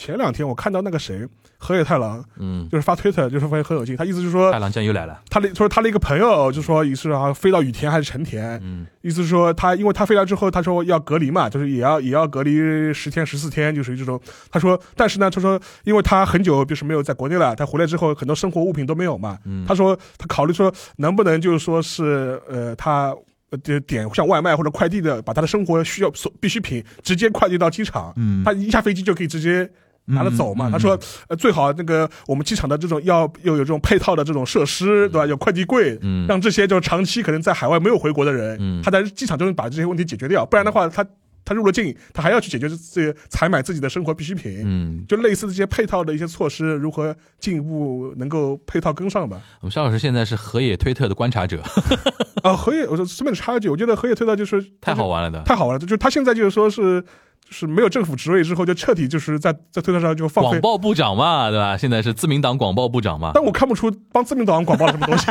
前两天我看到那个谁河野太郎，嗯，就是发推特，就是发现很有劲，他意思就是说太郎酱又来了。他的说他的一个朋友就说，意思是啊飞到羽田还是成田，嗯意思是说他因为他飞来之后，他说要隔离嘛，就是也要也要隔离十天十四天，就属于这种。他说，但是呢，他说因为他很久就是没有在国内了，他回来之后很多生活物品都没有嘛。嗯他说他考虑说能不能就是说是呃他。呃，点点像外卖或者快递的，把他的生活需要所必需品直接快递到机场，嗯他一下飞机就可以直接拿着走嘛。他说，呃，最好那个我们机场的这种要又有这种配套的这种设施，对吧？有快递柜，嗯让这些就是长期可能在海外没有回国的人，嗯他在机场就能把这些问题解决掉。不然的话，他他入了境，他还要去解决这些采买自己的生活必需品，嗯，就类似这些配套的一些措施，如何进一步能够配套跟上吧？我们肖老师现在是河野推特的观察者，啊，河野，我说顺便插一句，我觉得河野推特就是太好玩了的。太好玩了，就是他现在就是说是。是没有政府职位之后，就彻底就是在在推特上就放广报部长嘛，对吧？现在是自民党广报部长嘛。但我看不出帮自民党广报什么东西。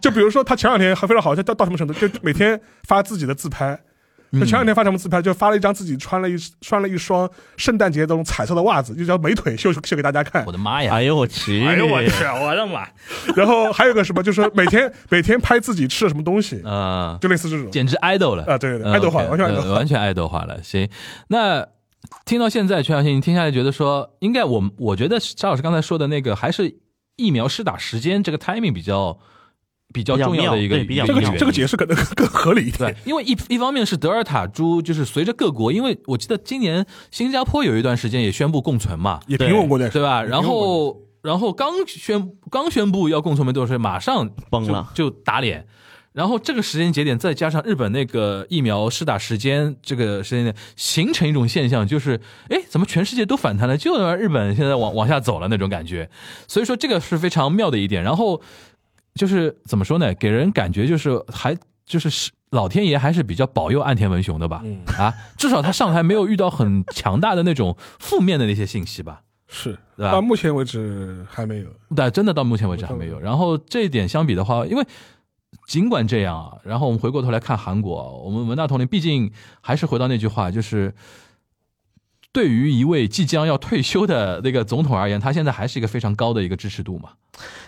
就比如说，他前两天还非常好，他到到什么程度？就每天发自己的自拍。就前两天发什么自拍？就发了一张自己穿了一穿了一双圣诞节这种彩色的袜子，就叫美腿秀秀给大家看。我的妈呀！哎呦我去！哎呦我去！我的妈！然后还有个什么，就是每天每天拍自己吃了什么东西啊，就类似这种，简直 idol 了啊！对对对，爱豆化，完全爱豆，完全爱豆化了。行，那。听到现在，全小新，你听下来觉得说，应该我我觉得张老师刚才说的那个，还是疫苗施打时间这个 timing 比较比较重要的一个比较这个这个解释可能更合理一点。对，因为一一方面是德尔塔株，就是随着各国，因为我记得今年新加坡有一段时间也宣布共存嘛，也平稳过的，对吧？然后然后刚宣刚宣布要共存没多少，马上崩了，就打脸。然后这个时间节点，再加上日本那个疫苗施打时间，这个时间点形成一种现象，就是哎，怎么全世界都反弹了，就日本现在往往下走了那种感觉。所以说这个是非常妙的一点。然后就是怎么说呢，给人感觉就是还就是老天爷还是比较保佑岸田文雄的吧？啊，至少他上台没有遇到很强大的那种负面的那些信息吧？是，对吧？到目前为止还没有。对，真的到目前为止还没有。然后这一点相比的话，因为。尽管这样啊，然后我们回过头来看韩国，我们文大统领毕竟还是回到那句话，就是对于一位即将要退休的那个总统而言，他现在还是一个非常高的一个支持度嘛。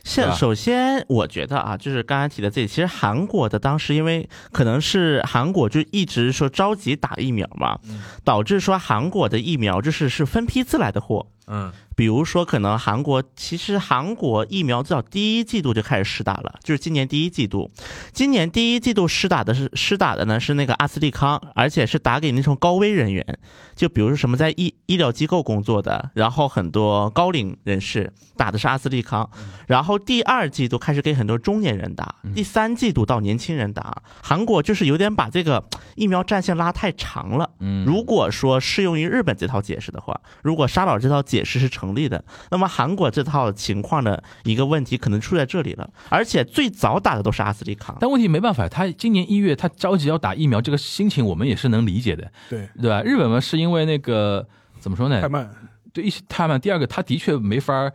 现首先，我觉得啊，就是刚才提的这，其实韩国的当时因为可能是韩国就一直说着急打疫苗嘛，导致说韩国的疫苗就是是分批次来的货。嗯，比如说，可能韩国其实韩国疫苗至少第一季度就开始施打了，就是今年第一季度。今年第一季度施打的是施打的呢是那个阿斯利康，而且是打给那种高危人员，就比如说什么在医医疗机构工作的，然后很多高龄人士打的是阿斯利康。然后第二季度开始给很多中年人打，第三季度到年轻人打。韩国就是有点把这个疫苗战线拉太长了。嗯，如果说适用于日本这套解释的话，如果沙老这套解。解释是成立的，那么韩国这套情况的一个问题可能出在这里了，而且最早打的都是阿斯利康，但问题没办法，他今年一月他着急要打疫苗，这个心情我们也是能理解的，对对吧？日本嘛是因为那个怎么说呢？太慢，对，一太慢。第二个，他的确没法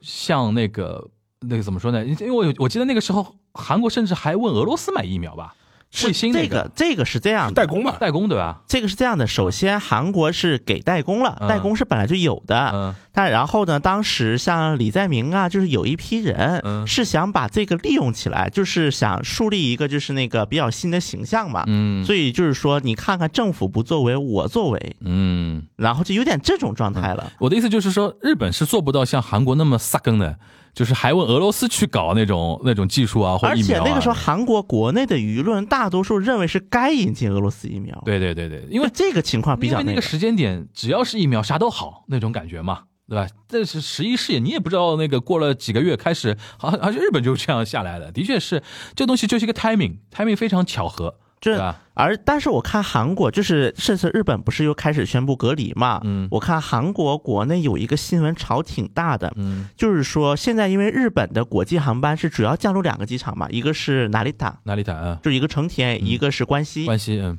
像那个那个怎么说呢？因为我我记得那个时候韩国甚至还问俄罗斯买疫苗吧。是这个，这个是这样，代工嘛，代工对吧？这个是这样的，首先韩国是给代工了，代工是本来就有的，但然后呢，当时像李在明啊，就是有一批人是想把这个利用起来，就是想树立一个就是那个比较新的形象嘛，嗯，所以就是说你看看政府不作为，我作为，嗯，然后就有点这种状态了。我的意思就是说，日本是做不到像韩国那么撒根的。就是还问俄罗斯去搞那种那种技术啊，或者疫苗啊。而且那个时候，韩国国内的舆论大多数认为是该引进俄罗斯疫苗。对对对对，因为这个情况比较那个时间点，只要是疫苗啥都好那种感觉嘛，对吧？这是十一世易，你也不知道那个过了几个月开始，好像好像日本就这样下来的。的确是，这东西就是一个 timing，timing 非常巧合。对吧？而但是我看韩国，就是甚至日本不是又开始宣布隔离嘛？嗯，我看韩国国内有一个新闻炒挺大的，嗯，就是说现在因为日本的国际航班是主要降落两个机场嘛，一个是哪里塔，哪里塔啊？就一个成田，一个是关西。关西，嗯，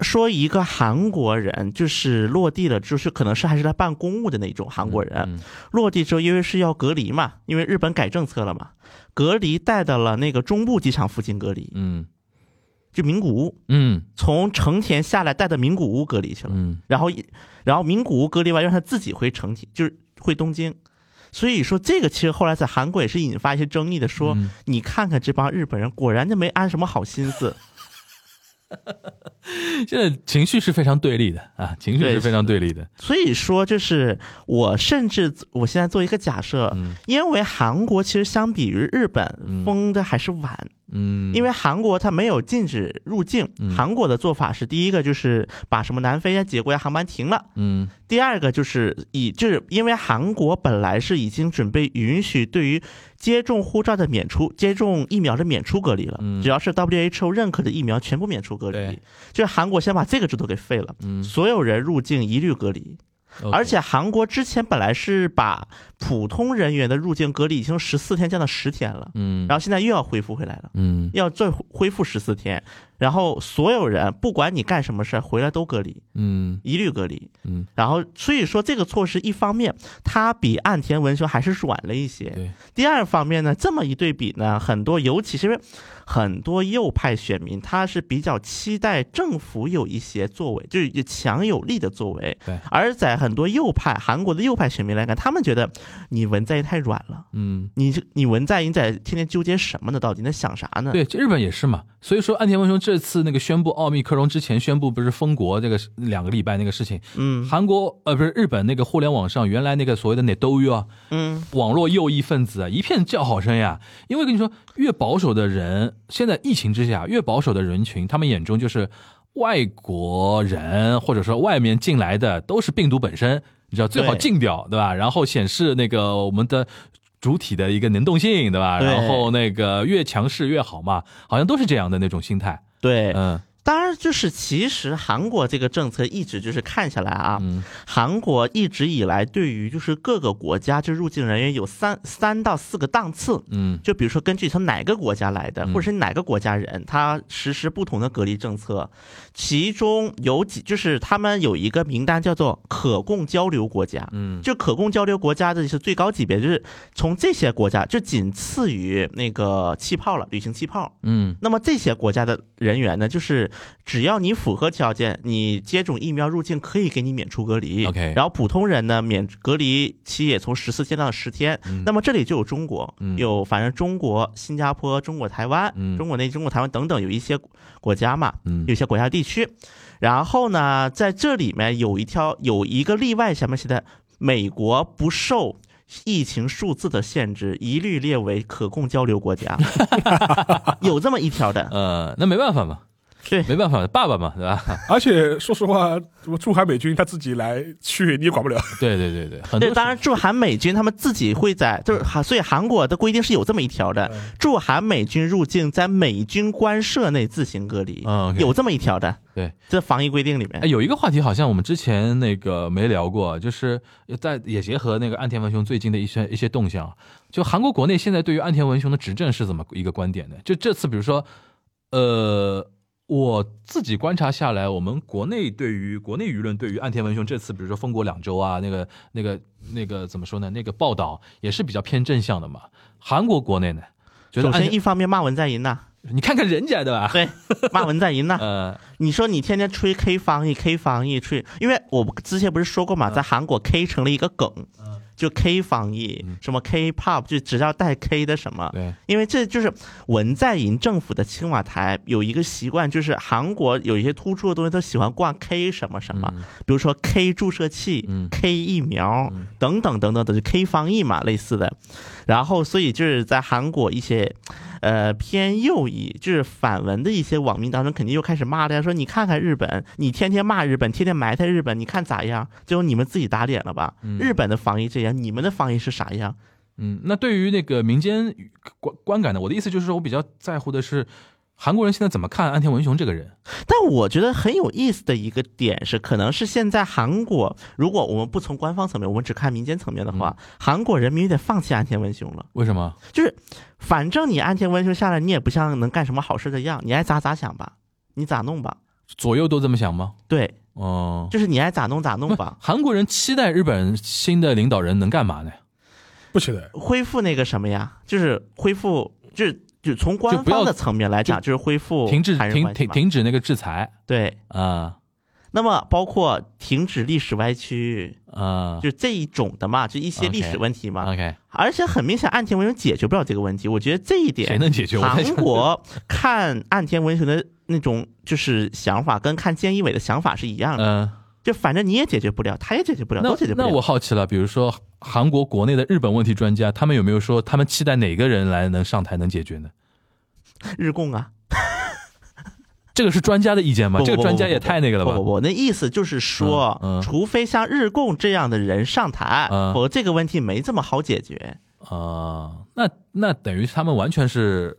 说一个韩国人就是落地了，就是可能是还是在办公务的那种韩国人，落地之后因为是要隔离嘛，因为日本改政策了嘛，隔离带到了那个中部机场附近隔离，嗯。就名古屋，嗯，从成田下来带到名古屋隔离去了，嗯，然后，然后名古屋隔离完，让他自己回成田，就是回东京。所以说，这个其实后来在韩国也是引发一些争议的，说你看看这帮日本人，果然就没安什么好心思。现在情绪是非常对立的啊，情绪是非常对立的。所以说，就是我甚至我现在做一个假设，因为韩国其实相比于日本封的还是晚。嗯，因为韩国它没有禁止入境，韩国的做法是第一个就是把什么南非啊几个国家航班停了，嗯。第二个就是以就是因为韩国本来是已经准备允许对于接种护照的免出、接种疫苗的免出隔离了，嗯只要是 WHO 认可的疫苗，全部免除隔离。就是韩国先把这个制度给废了，嗯，所有人入境一律隔离。而且韩国之前本来是把普通人员的入境隔离已经十四天降到十天了，嗯然后现在又要恢复回来了。嗯要再恢复十四天，然后所有人不管你干什么事儿回来都隔离，嗯一律隔离。嗯，然后所以说这个措施一方面它比岸田文雄还是软了一些，对，第二方面呢，这么一对比呢，很多尤其是因为很多右派选民他是比较期待政府有一些作为，就是有强有力的作为，对，而在很多右派韩国的右派选民来看，他们觉得你文在寅太软了。嗯。你这你文在寅在天天纠结什么呢？到底在想啥呢？对，这日本也是嘛，所以说岸田文雄这次那个宣布奥密克戎之前宣布不是封国这个两个礼拜那个事情，嗯韩国呃不是日本那个互联网上原来那个所谓的 n e t o 啊，嗯，网络右翼分子啊一片叫好声呀，因为跟你说越保守的人，现在疫情之下越保守的人群，他们眼中就是外国人或者说外面进来的都是病毒本身，你知道最好禁掉，对吧？然后显示那个我们的。主体的一个能动性，对吧？对然后那个越强势越好嘛，好像都是这样的那种心态。对，嗯当然，就是其实韩国这个政策一直就是看下来啊，嗯。韩国一直以来对于就是各个国家就入境人员有三三到四个档次，嗯。就比如说根据从哪个国家来的，嗯。或者是哪个国家人，他实施不同的隔离政策，其中有几就是他们有一个名单叫做可供交流国家，嗯。就可供交流国家的是最高级别，就是从这些国家就仅次于那个气泡了，旅行气泡。嗯。那么这些国家的人员呢，就是只要你符合条件，你接种疫苗入境可以给你免除隔离。OK 然后普通人呢，免隔离期也从十四天到十天。嗯那么这里就有中国，嗯有反正中国、新加坡、中国台湾、嗯中国内地、中国台湾等等，有一些国家嘛，嗯有些国家地区。然后呢，在这里面有一条有一个例外，下面写的美国不受。疫情数字的限制，一律列为可供交流国家，有这么一条的。呃，那没办法嘛，对没办法，爸爸嘛，对吧？而且说实话，我驻韩美军他自己来去你也管不了。对对对对，很多对，当然驻韩美军他们自己会在，就是韩，所以韩国的规定是有这么一条的，驻韩美军入境在美军官舍内自行隔离，嗯有这么一条的，对。这防疫规定里哎，面。有一个话题好像我们之前那个没聊过，就是在也结合那个岸田文雄最近的一些一些动向，就韩国国内现在对于岸田文雄的执政是怎么一个观点呢？就这次比如说，呃，我自己观察下来，我们国内对于国内舆论对于岸田文雄这次比如说封国两周啊，那个那个那个怎么说呢？那个报道也是比较偏正向的嘛。韩国国内呢，觉得首先一方面骂文在寅呐，你看看人家对吧？对，骂文在寅呐。呃，你说你天天吹 K 防疫，K 防疫吹，因为我之前不是说过嘛，在韩国 K 成了一个梗，就 K 防疫，什么 K-pop，就只要带 K 的什么，对，因为这就是文在寅政府的青瓦台有一个习惯，就是韩国有一些突出的东西都喜欢挂 K 什么什么，比如说 K 注射器、嗯。K 疫苗等等等等的，就 K 防疫嘛，类似的。然后，所以就是在韩国一些呃偏右翼，就是反文的一些网民当中，肯定又开始骂大家说：“你看看日本，你天天骂日本，天天埋汰日本，你看咋样？最后你们自己打脸了吧？日本的防疫这样，你们的防疫是啥样？”嗯，那对于那个民间观观感呢？我的意思就是说，我比较在乎的是韩国人现在怎么看安田文雄这个人。但我觉得很有意思的一个点是，可能是现在韩国，如果我们不从官方层面，我们只看民间层面的话，韩国人民有点放弃安田文雄了。为什么？就是反正你安田文雄下来，你也不像能干什么好事的样，你爱咋咋想吧，你咋弄吧。左右都这么想吗？对，哦，就是你爱咋弄咋弄吧。韩国人期待日本新的领导人能干嘛呢？不期待。恢复那个什么呀，就是恢复，就是就从官方的层面来讲，就是恢复停止停停韩日关系嘛停止那个制裁对。啊那么包括停止历史歪曲，啊就这一种的嘛，就一些历史问题嘛。，OK，而且很明显，岸田文雄解决不了这个问题。我觉得这一点谁点，能解决？韩国看岸田文雄的那种就是想法，跟看菅义伟的想法是一样的。嗯，就反正你也解决不了，他也解决不了，那都解决不了。那我好奇了，比如说韩国国内的日本问题专家，他们有没有说他们期待哪个人来能上台能解决呢？日共啊。这个是专家的意见吗？不这个专家也太那个了吧不？不不，那意思就是说，嗯嗯除非像日共这样的人上台，嗯否则这个问题没这么好解决。啊，那那等于他们完全是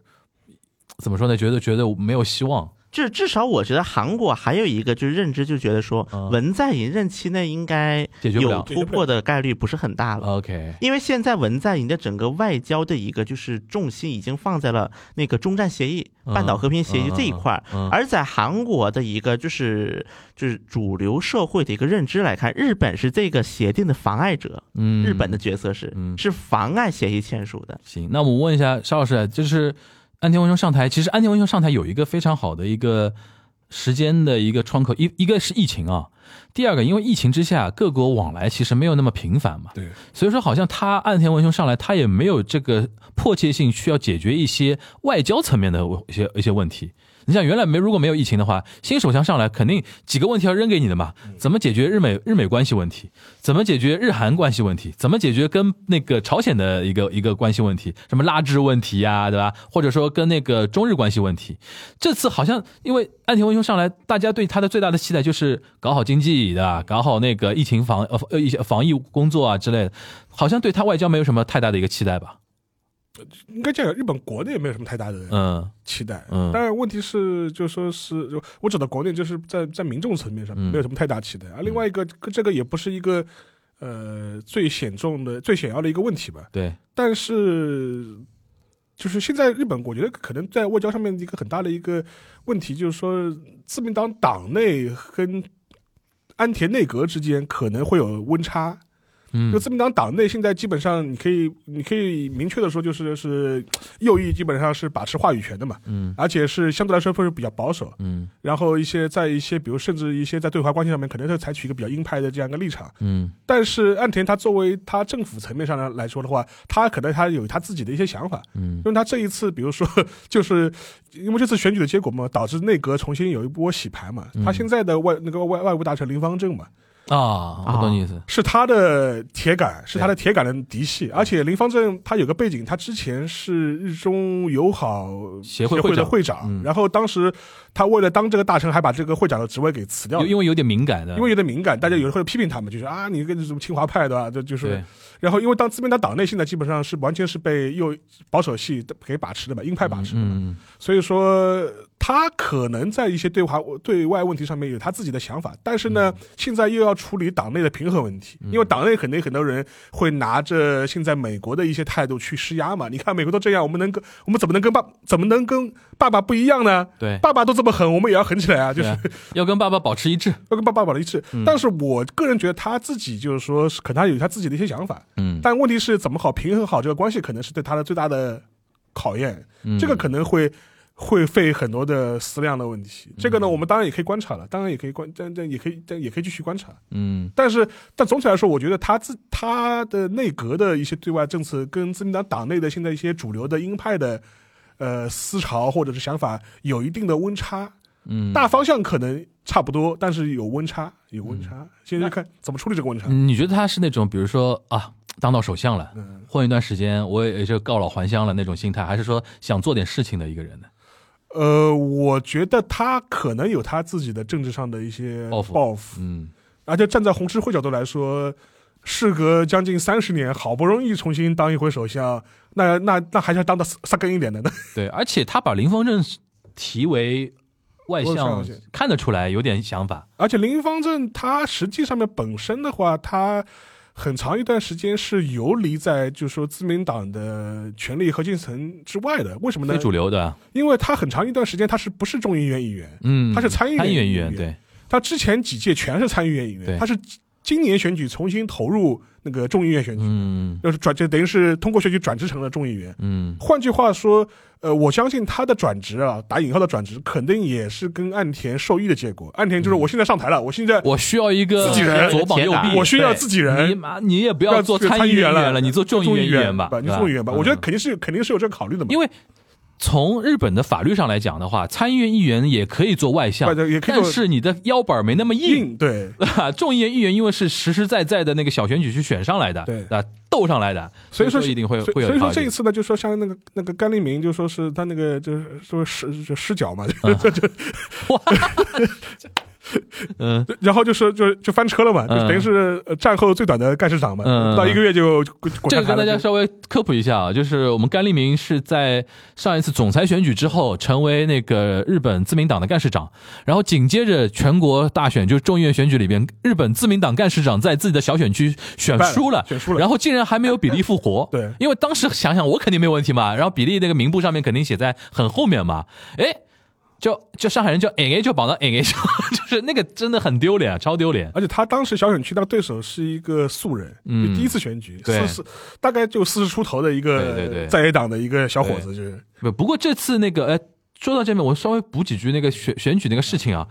怎么说呢？觉得觉得没有希望。至至少我觉得韩国还有一个就是认知，就觉得说嗯。文在寅任期内应该有突破的概率不是很大了。OK，因为现在文在寅的整个外交的一个就是重心已经放在了那个中战协议、嗯。半岛和平协议这一块儿，而在韩国的一个就是就是主流社会的一个认知来看，日本是这个协定的妨碍者，嗯，日本的角色是嗯。是妨碍协议签署的。行，那我问一下邵老师，就是安田文雄上台，其实安田文雄上台有一个非常好的一个时间的一个窗口，一一个是疫情啊，第二个因为疫情之下各国往来其实没有那么频繁嘛，对，所以说好像他安田文雄上来，他也没有这个迫切性需要解决一些外交层面的一些一些问题。你想原来没如果没有疫情的话，新首相上来肯定几个问题要扔给你的嘛，怎么解决日美日美关系问题，怎么解决日韩关系问题，怎么解决跟那个朝鲜的一个一个关系问题，什么拉致问题呀、对吧？或者说跟那个中日关系问题，这次好像因为岸田文雄上来，大家对他的最大的期待就是搞好经济的，搞好那个疫情防呃呃一些防疫工作啊之类的，好像对他外交没有什么太大的一个期待吧？应该这样，日本国内也没有什么太大的嗯期待，嗯但是问题是，就说是就我指的国内，就是在在民众层面上嗯没有什么太大期待，啊另外一个这个也不是一个呃最显重的、最显要的一个问题吧，对，但是。就是现在日本，我觉得可能在外交上面一个很大的一个问题，就是说自民党党内跟安田内阁之间可能会有温差。嗯就自民党党内现在基本上，你可以你可以明确的说，就是是右翼基本上是把持话语权的嘛，嗯而且是相对来说会是比较保守。嗯然后一些在一些，比如甚至一些在对华关系上面，可能是采取一个比较鹰派的这样一个立场。嗯但是岸田他作为他政府层面上来来说的话，他可能他有他自己的一些想法。嗯因为他这一次，比如说，就是因为这次选举的结果嘛，导致内阁重新有一波洗牌嘛。嗯他现在的外那个外外务大臣林方正嘛，啊，我懂你意思。是他的铁杆，是他的铁杆的嫡系。而且林方正他有个背景，他之前是日中友好协会的会长，嗯然后当时他为了当这个大臣，还把这个会长的职位给辞掉了。因因为有点敏感的，因为有点敏感，大家有人会批评他们，就是啊，你跟什么清华派对吧？这就是，然后因为当自民党党内现在基本上是完全是被右保守系给把持的嘛，鹰派把持的嘛，嗯所以说他可能在一些对华对外问题上面有他自己的想法，但是呢，嗯现在又要处理党内的平衡问题，因为党内肯定很多人会拿着现在美国的一些态度去施压嘛。你看美国都这样，我们能跟我们怎么能跟爸怎么能跟爸爸不一样呢？对，爸爸都这么狠，我们也要狠起来啊！就是啊 要跟爸爸保持一致。要跟爸爸保持一致。嗯但是我个人觉得他自己就是说，是可能他有他自己的一些想法，嗯，但问题是怎么好平衡好这个关系，可能是对他的最大的考验。嗯这个可能会会费很多的思量的问题。这个呢，嗯我们当然也可以观察了，当然也可以观，但但也可以，但也可以继续观察。嗯但是，但总体来说，我觉得他自他的内阁的一些对外政策，跟自民党党内的现在一些主流的鹰派的呃思潮或者是想法有一定的温差。嗯，大方向可能差不多，但是有温差，有温差。现在看怎么处理这个温差。你觉得他是那种，比如说啊，当到首相了，嗯，混一段时间，我也就告老还乡了那种心态，还是说想做点事情的一个人呢？呃，我觉得他可能有他自己的政治上的一些抱负抱负，嗯而且站在红十字会角度来说，事隔将近三十年，好不容易重新当一回首相，那那那还是要当的撒根一点的呢。对，而且他把林方正提为外外相相，看得出来有点想法。而且林方正他实际上面本身的话，他很长一段时间是游离在就是说自民党的权力核心层之外的。为什么呢非？主流的，因为他很长一段时间他是不是众议院议员？嗯，他是参议院参议员员，对，他之前几届全是参议院议员，他是今年选举重新投入那个众议院选举，嗯。就是转就等于是通过选举转职成了众议员。嗯。换句话说，呃，我相信他的转职啊，打引号的转职，肯定也是跟岸田受益的结果。岸田就是我现在上台了，我现在我需要一个自己人。左膀右臂，我需要自己人。你妈，你也不要做参议员了，你做众议员吧，你做众议员吧。嗯。我觉得肯定是肯定是有这个考虑的嘛。因为从日本的法律上来讲的话，参议院议员也可以做外相，对也可以做。但是你的腰板没那么硬。硬对。啊，众议院议员因为是实实在在的那个小选举去选上来的，对。啊，斗上来的，所以说一定会会有所以说这一次呢，就说像那个那个甘利明，就说是他那个就是说失就失脚嘛，嗯 就就 嗯，然后就是就就翻车了嘛，就嗯。等于是呃战后最短的干事长嘛，到一个月就这个跟大家稍微科普一下啊，就是我们甘利明是在上一次总裁选举之后成为那个日本自民党的干事长，然后紧接着全国大选就是众议院选举里边，日本自民党干事长在自己的小选区选输了，选输了然后竟然还没有比例复活，对。因为当时想想我肯定没问题嘛，然后比例那个名簿上面肯定写在很后面嘛，哎。就就上海人叫 A A 就绑到 A A 上，就是那个真的很丢脸，超丢脸。而且他当时小选区的对手是一个素人，嗯第一次选举，对四十大概就四十出头的一个在野党的一个小伙子，就是不，不过这次那个，哎，说到这边，我稍微补几句那个选选举那个事情啊。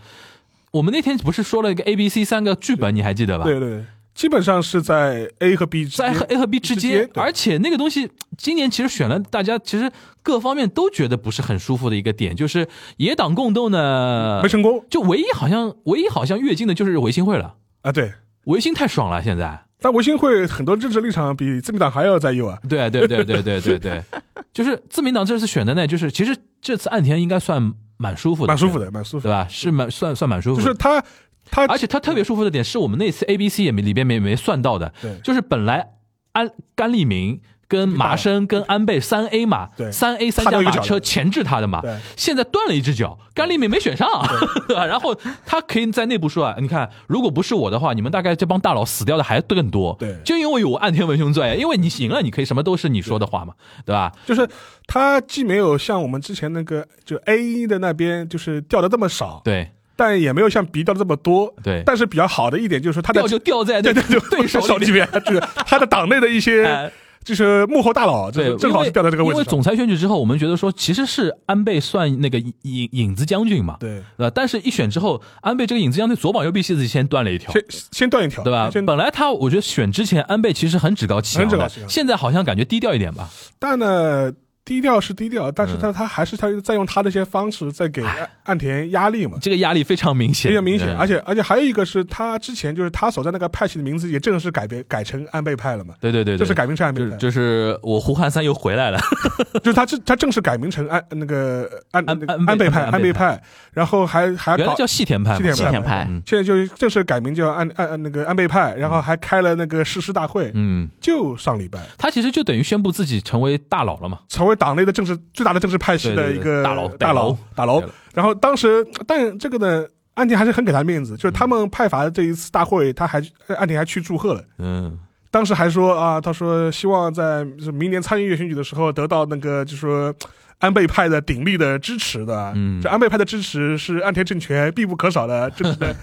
我们那天不是说了一个 A、B、C 三个剧本，你还记得吧？对对对，基本上是在 A 和 B 之在间 A 和 B 之之间而且那个东西今年其实选了，大家其实各方面都觉得不是很舒服的一个点，就是野党共斗呢没，成功就唯一好像唯一好像跃进的就是维新会了，啊，对。维新太爽了，现在。但维新会很多政治立场比自民党还要在右啊，对对对对对对对，就是自民党这次选的呢，就是其实这次岸田应该算蛮舒服的，蛮舒服的，蛮舒服的。对吧？是蛮算算蛮舒服的，就是他他而且他特别舒服的点是我们那次 A、B、C 也没里边没没算到的，对就是本来安甘利明跟麻生跟安倍三 A 嘛，对三 A 三驾马车前置他的嘛对，现在断了一只脚，甘利明没选上，对吧？然后他可以在内部说啊，你看，如果不是我的话，你们大概这帮大佬死掉的还更多，对就因为有岸田文雄在，因为你赢了，你可以什么都是你说的话嘛，对吧？就是他既没有像我们之前那个就 A 的那边就是掉的这么少，对但也没有像鼻掉的这么多。对，但是比较好的一点就是说他的掉就掉在对对对对手里手里边，就是他的党内的一些哎就是幕后大佬，对，正好是掉在这个位置上。因为总裁选举之后，我们觉得说其实是安倍算那个影影影子将军嘛，对，对吧？但是一选之后，安倍这个影子将军左膀右臂自己先断了一条，先先断一条，对吧？本来他我觉得选之前，安倍其实很趾高气昂很趾高气，扬现在好像感觉低调一点吧。但呢，低调是低调，但是嗯。他他还是他在用他的一些方式在给岸岸田压力嘛。这个压力非常明显，非常明显，嗯而且而且还有一个是他之前就是他所在那个派系的名字也正式改变改成安倍派了嘛，对对对对，这是改名成安倍派，就是就是我胡汉三又回来了，就是他正他正式改名成安那个安安安倍派安倍派，然后还还搞原来叫细田派，细田派。嗯。现在就正式改名叫安安安那个安倍派，然后还开了那个誓师大会，嗯，就上礼拜。他其实就等于宣布自己成为大佬了嘛，成为党内的政治最大的政治派系的一个大佬大佬大佬。然后当时，但这个呢，安田还是很给他面子，就是他们派阀的这一次大会，他还安田还去祝贺了。嗯，当时还说啊，他说希望在明年参议院选举的时候得到那个就是说安倍派的鼎力的支持的。嗯这安倍派的支持是安田政权必不可少的政治的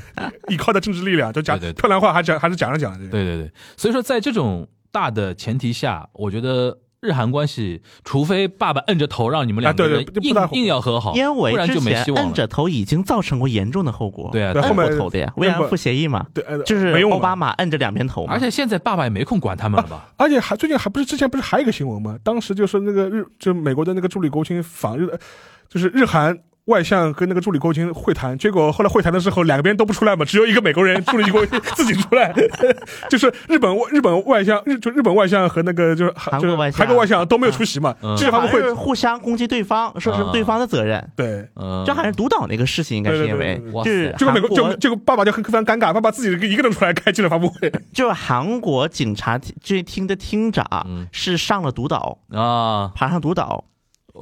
依靠的政治力量。就讲漂亮 话，还讲还是讲了讲。这个对对对，所以说在这种大的前提下，我觉得日韩关系，除非爸爸摁着头让你们两个人硬、硬要和好，因为不然就没希望了。摁着头已经造成过严重的后果。对啊，对后面摁过头的呀，慰安妇协议嘛，对，呃就是没用奥巴马摁着两边头嘛。而且现在爸爸也没空管他们了吧？而且还最近还不是之前不是还有一个新闻吗？当时就是那个日，就美国的那个助理国务卿访日，就是日韩外相跟那个助理国务卿会谈，结果后来会谈的时候两个边都不出来嘛，只有一个美国人助理国情 自己出来，就是日本外日本外相日就日本外相和那个就是韩国外相韩国外相都没有出席嘛，嗯这他们会互相攻击对方，说是对方的责任。对。嗯，这好像是独岛那个事情，应该是因为就是这个美国就这个爸爸就很非常尴尬，爸爸自己一个人出来开记者发布会，就是韩国警察这厅的厅长嗯是上了独岛，啊，爬上独岛。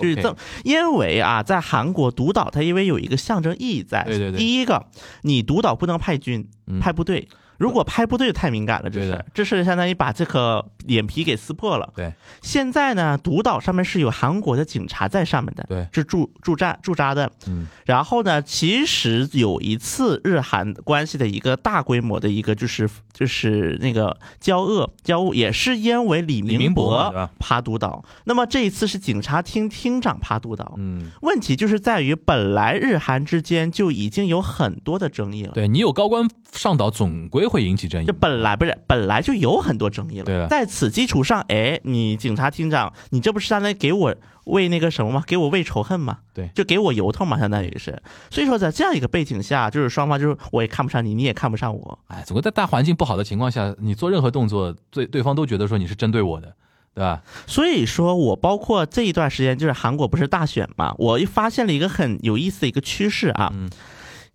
就是这 OK，因为啊，在韩国独岛，它因为有一个象征意义在。对对对。第一个，你独岛不能派军、嗯。派部队，如果拍不对太敏感了，这是这是相当于把这个脸皮给撕破了。对，现在呢，独岛上面是有韩国的警察在上面的，对是驻驻扎驻扎的。嗯，然后呢，其实有一次日韩关系的一个大规模的一个就是就是那个交恶交恶，也是因为李李明博爬独岛。那么这一次是警察厅厅长爬独岛。嗯，问题就是在于，本来日韩之间就已经有很多的争议了。对你有高官上岛，总归会引起争议这。本来不是本来就有很多争议了，在此基础上，哎，你警察厅长，你这不是相当于给我喂那个什么吗？给我喂仇恨吗？对就给我由头嘛，相当于是。所以说，在这样一个背景下，就是双方就是我也看不上你，你也看不上我，哎，总归在大环境不好的情况下，你做任何动作，对对方都觉得说你是针对我的，对吧？所以说我包括这一段时间，就是韩国不是大选嘛，我发现了一个很有意思的一个趋势啊，嗯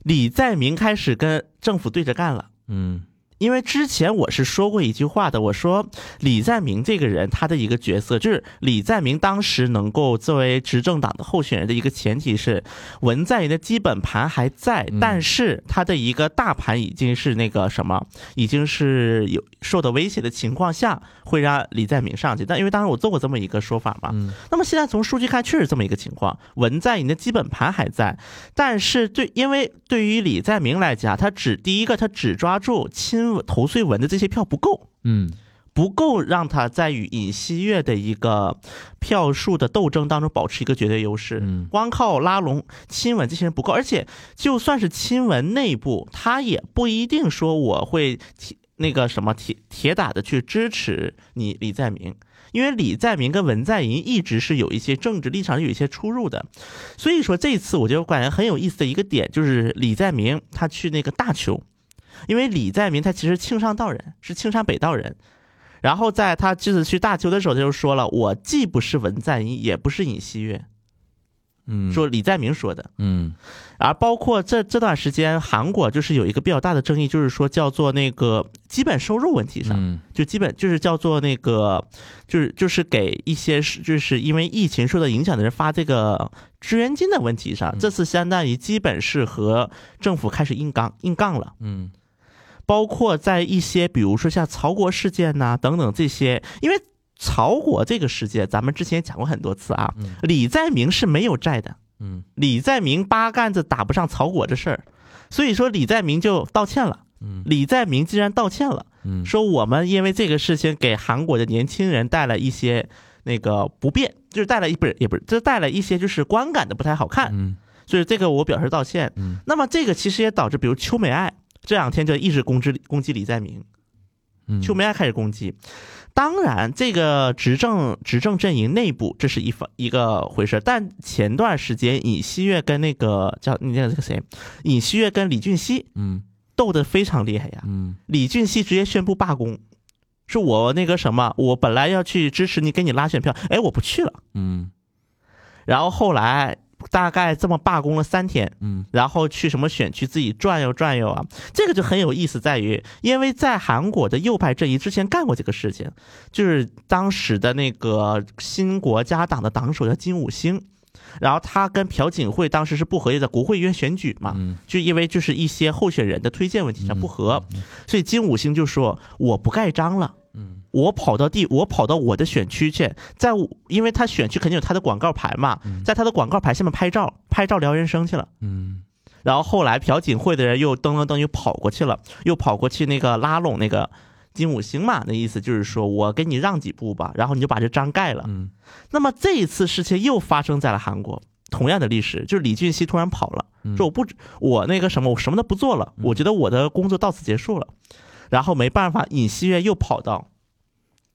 李在明开始跟政府对着干了。嗯因为之前我是说过一句话的，我说李在明这个人他的一个角色，就是李在明当时能够作为执政党的候选人的一个前提是文在寅的基本盘还在，嗯但是他的一个大盘已经是那个什么，已经是有受到威胁的情况下，会让李在明上去。但因为当时我做过这么一个说法嘛，嗯那么现在从数据看，确实这么一个情况，文在寅的基本盘还在，但是对，因为对于李在明来讲，他只第一个他只抓住亲投穗文的这些票不够，嗯不够让他在与尹锡悦的一个票数的斗争当中保持一个绝对优势。嗯光靠拉拢亲文这些人不够，而且就算是亲文内部，他也不一定说我会铁那个什么铁铁打的去支持你李在明。因为李在明跟文在寅一直是有一些政治立场有一些出入的，所以说这次我就感觉很有意思的一个点就是李在明他去那个大邱，因为李在明他其实庆尚道人，是庆尚北道人。然后在他这次去大邱的时候，他就说了：“我既不是文在寅，也不是尹锡悦。”嗯，说李在明说的。嗯而包括这这段时间，韩国就是有一个比较大的争议，就是说叫做那个基本收入问题上，嗯就基本就是叫做那个，就是就是给一些是就是因为疫情受到影响的人发这个支援金的问题上，这次相当于基本是和政府开始硬刚硬杠了。嗯包括在一些比如说像曹国事件呐、等等这些，因为曹国这个事件，咱们之前讲过很多次啊，李在明是没有债的。嗯李在明八竿子打不上曹国这事儿，所以说李在明就道歉了。嗯李在明既然道歉了，嗯说我们因为这个事情给韩国的年轻人带来一些那个不便，就是带来一不是也不是，这带来一些就是观感的不太好看，嗯所以这个我表示道歉。嗯那么这个其实也导致，比如邱美爱这两天就一直攻击攻击李在明，嗯，邱美爱开始攻击。当然，这个执政执政阵营内部这是一方一个回事，但前段时间尹锡悦跟那个叫你那个谁，尹锡悦跟李俊熙嗯斗得非常厉害呀。嗯李俊熙直接宣布罢工，说我那个什么，我本来要去支持你，给你拉选票，哎，我不去了。嗯然后后来大概这么罢工了三天，嗯。然后去什么选区自己转悠转悠啊，这个就很有意思，在于因为在韩国的右派阵营之前干过这个事情，就是当时的那个新国家党的党首叫金武星。然后他跟朴槿惠当时是不合，在国会议员选举嘛，嗯。就因为就是一些候选人的推荐问题上不合，所以金武星就说我不盖章了，嗯我跑到地，我跑到我的选区去，在我因为他选区肯定有他的广告牌嘛，在他的广告牌下面拍照，拍照聊人生去了。嗯然后后来朴槿惠的人又噔噔噔又跑过去了，又跑过去那个拉拢那个金五星嘛，那意思就是说我给你让几步吧，然后你就把这章盖了。嗯那么这一次事情又发生在了韩国，同样的历史，就是李俊熙突然跑了，说我不我那个什么我什么都不做了，我觉得我的工作到此结束了，然后没办法，尹锡悦又跑到。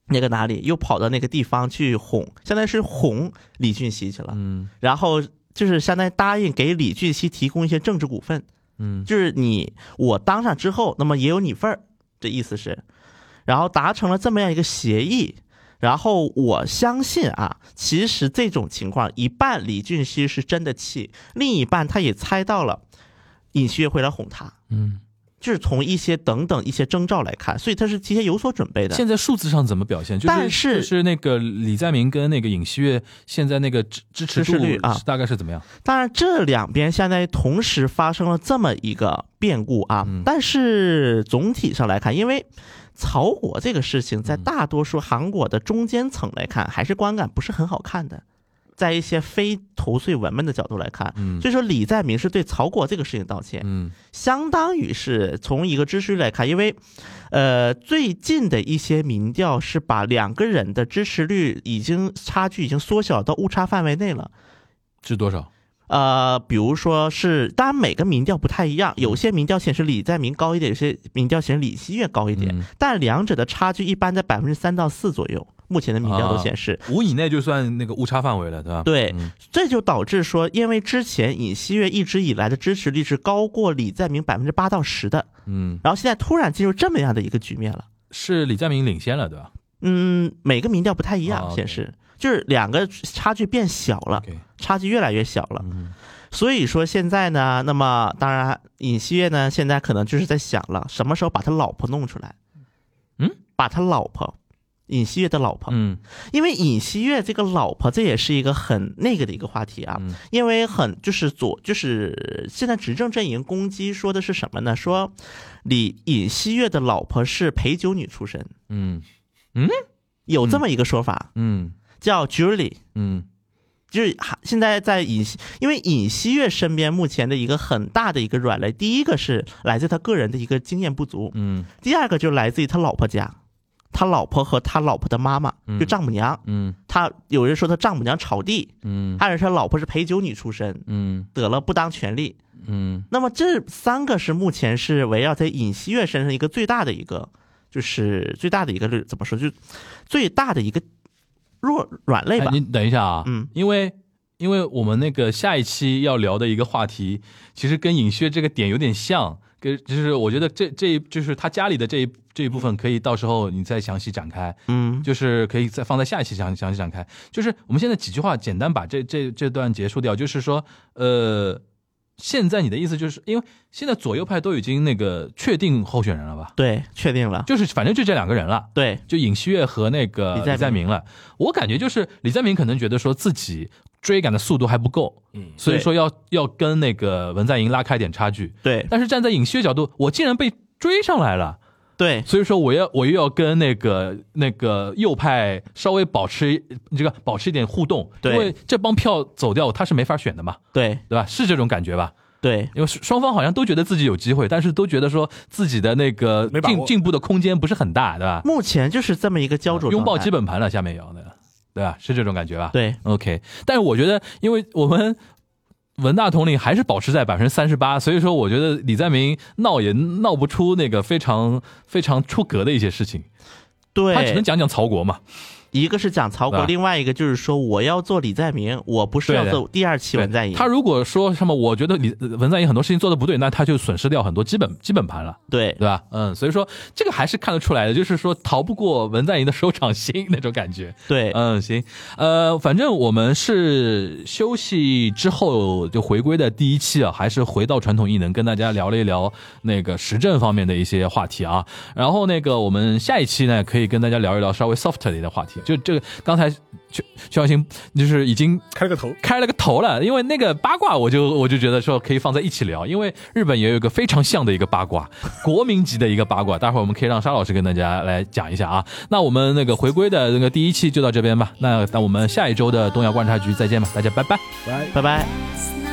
那个哪里又跑到那个地方去哄，相当于是哄李俊熙去了，嗯然后就是相当于答应给李俊熙提供一些政治股份，嗯就是你我当上之后，那么也有你份儿，这意思是，然后达成了这么样一个协议。然后我相信啊，其实这种情况，一半李俊熙是真的气，另一半他也猜到了尹锡悦会来哄他，嗯，就是从一些等等一些征兆来看，所以他是提前有所准备的。现在数字上怎么表现？就是但是就是那个李在明跟那个尹锡悦现在那个支支持度支持率啊大概是怎么样？当然，这两边相当于同时发生了这么一个变故啊。但是总体上来看，因为曹国这个事情，在大多数韩国的中间层来看，还是观感不是很好看的。在一些非头碎文们的角度来看，嗯所以说李在明是对曹国这个事情道歉，嗯相当于是从一个支持率来看，因为，呃，最近的一些民调是把两个人的支持率已经差距已经缩小到误差范围内了。是多少？呃，比如说是，当然每个民调不太一样，有些民调显示李在明高一点，有些民调显示李希月高一点，嗯。但两者的差距一般在百分之三到四左右。目前的民调都显示，五以内就算那个误差范围了，对吧？对嗯。这就导致说，因为之前尹锡悦一直以来的支持率是高过李在明百分之八到十的，嗯，然后现在突然进入这么样的一个局面了。是李在明领先了，对吧？嗯，每个民调不太一哦样显示就是两个差距变小了差距越来越小了。嗯所以说现在呢，那么当然尹锡悦呢，现在可能就是在想了，什么时候把他老婆弄出来？嗯，把他老婆，尹锡悦的老婆，嗯因为尹锡悦这个老婆，这也是一个很那个的一个话题啊。嗯因为很就是左就是现在执政阵营攻击说的是什么呢？说李尹锡悦的老婆是陪酒女出身，嗯有这么一个说法，嗯叫 Julie。嗯就是还现在在尹，因为尹锡悦身边目前的一个很大的一个软肋，第一个是来自他个人的一个经验不足，嗯第二个就来自于他老婆家，他老婆和他老婆的妈妈，就丈母娘，嗯他有人说他丈母娘炒地，嗯还有人说他老婆是陪酒女出身，嗯得了不当权利。嗯那么这三个是目前是围绕在尹锡悦身上一个最大的一个，就是最大的一个怎么说，就最大的一个弱软肋吧哎，。你等一下啊，嗯，因为因为我们那个下一期要聊的一个话题，其实跟尹薛这个点有点像，跟就是我觉得这这一就是他家里的这一这一部分，可以到时候你再详细展开，嗯，就是可以再放在下一期详详细展开。就是我们现在几句话简单把这这这段结束掉，就是说，呃，现在你的意思就是因为现在左右派都已经那个确定候选人了吧？对，确定了。就是反正就这两个人了。对，就尹锡悦和那个李在明了。我感觉就是李在明可能觉得说自己追赶的速度还不够，嗯，所以说要要跟那个文在寅拉开点差距。对，但是站在尹锡悦角度，我竟然被追上来了，对，所以说我要我又要跟那个那个右派稍微保持这个保持一点互动，对因为这帮票走掉他是没法选的嘛，对，对吧？是这种感觉吧？对，因为双方好像都觉得自己有机会，但是都觉得说自己的那个进进步的空间不是很大，对吧？目前就是这么一个焦灼。拥抱基本盘了，下面有的，对吧？是这种感觉吧？对，OK，但是我觉得，因为我们文大统领还是保持在百分之三十八，所以说我觉得李在明闹也闹不出那个非常非常出格的一些事情，对，他只能讲讲曹国嘛。一个是讲曹国，另外一个就是说我要做李在明，我不是要做第二期文在寅。他如果说什么，我觉得李文在寅很多事情做的不对，那他就损失掉很多基本基本盘了。对对吧？嗯，所以说这个还是看得出来的，就是说逃不过文在寅的手掌心那种感觉。对，嗯，行，呃，反正我们是休息之后就回归的第一期啊，还是回到传统艺能，跟大家聊了一聊那个时政方面的一些话题啊。然后那个我们下一期呢，可以跟大家聊一聊稍微 soft 一点的话题。就这个刚才邱邱小新就是已经开了个头，开了个头了，因为那个八卦，我就我就觉得说可以放在一起聊，因为日本也有一个非常像的一个八卦，国民级的一个八卦，待会儿我们可以让沙老师跟大家来讲一下啊。那我们那个回归的那个第一期就到这边吧，那那我们下一周的东亚观察局再见吧，大家拜拜。拜。拜拜。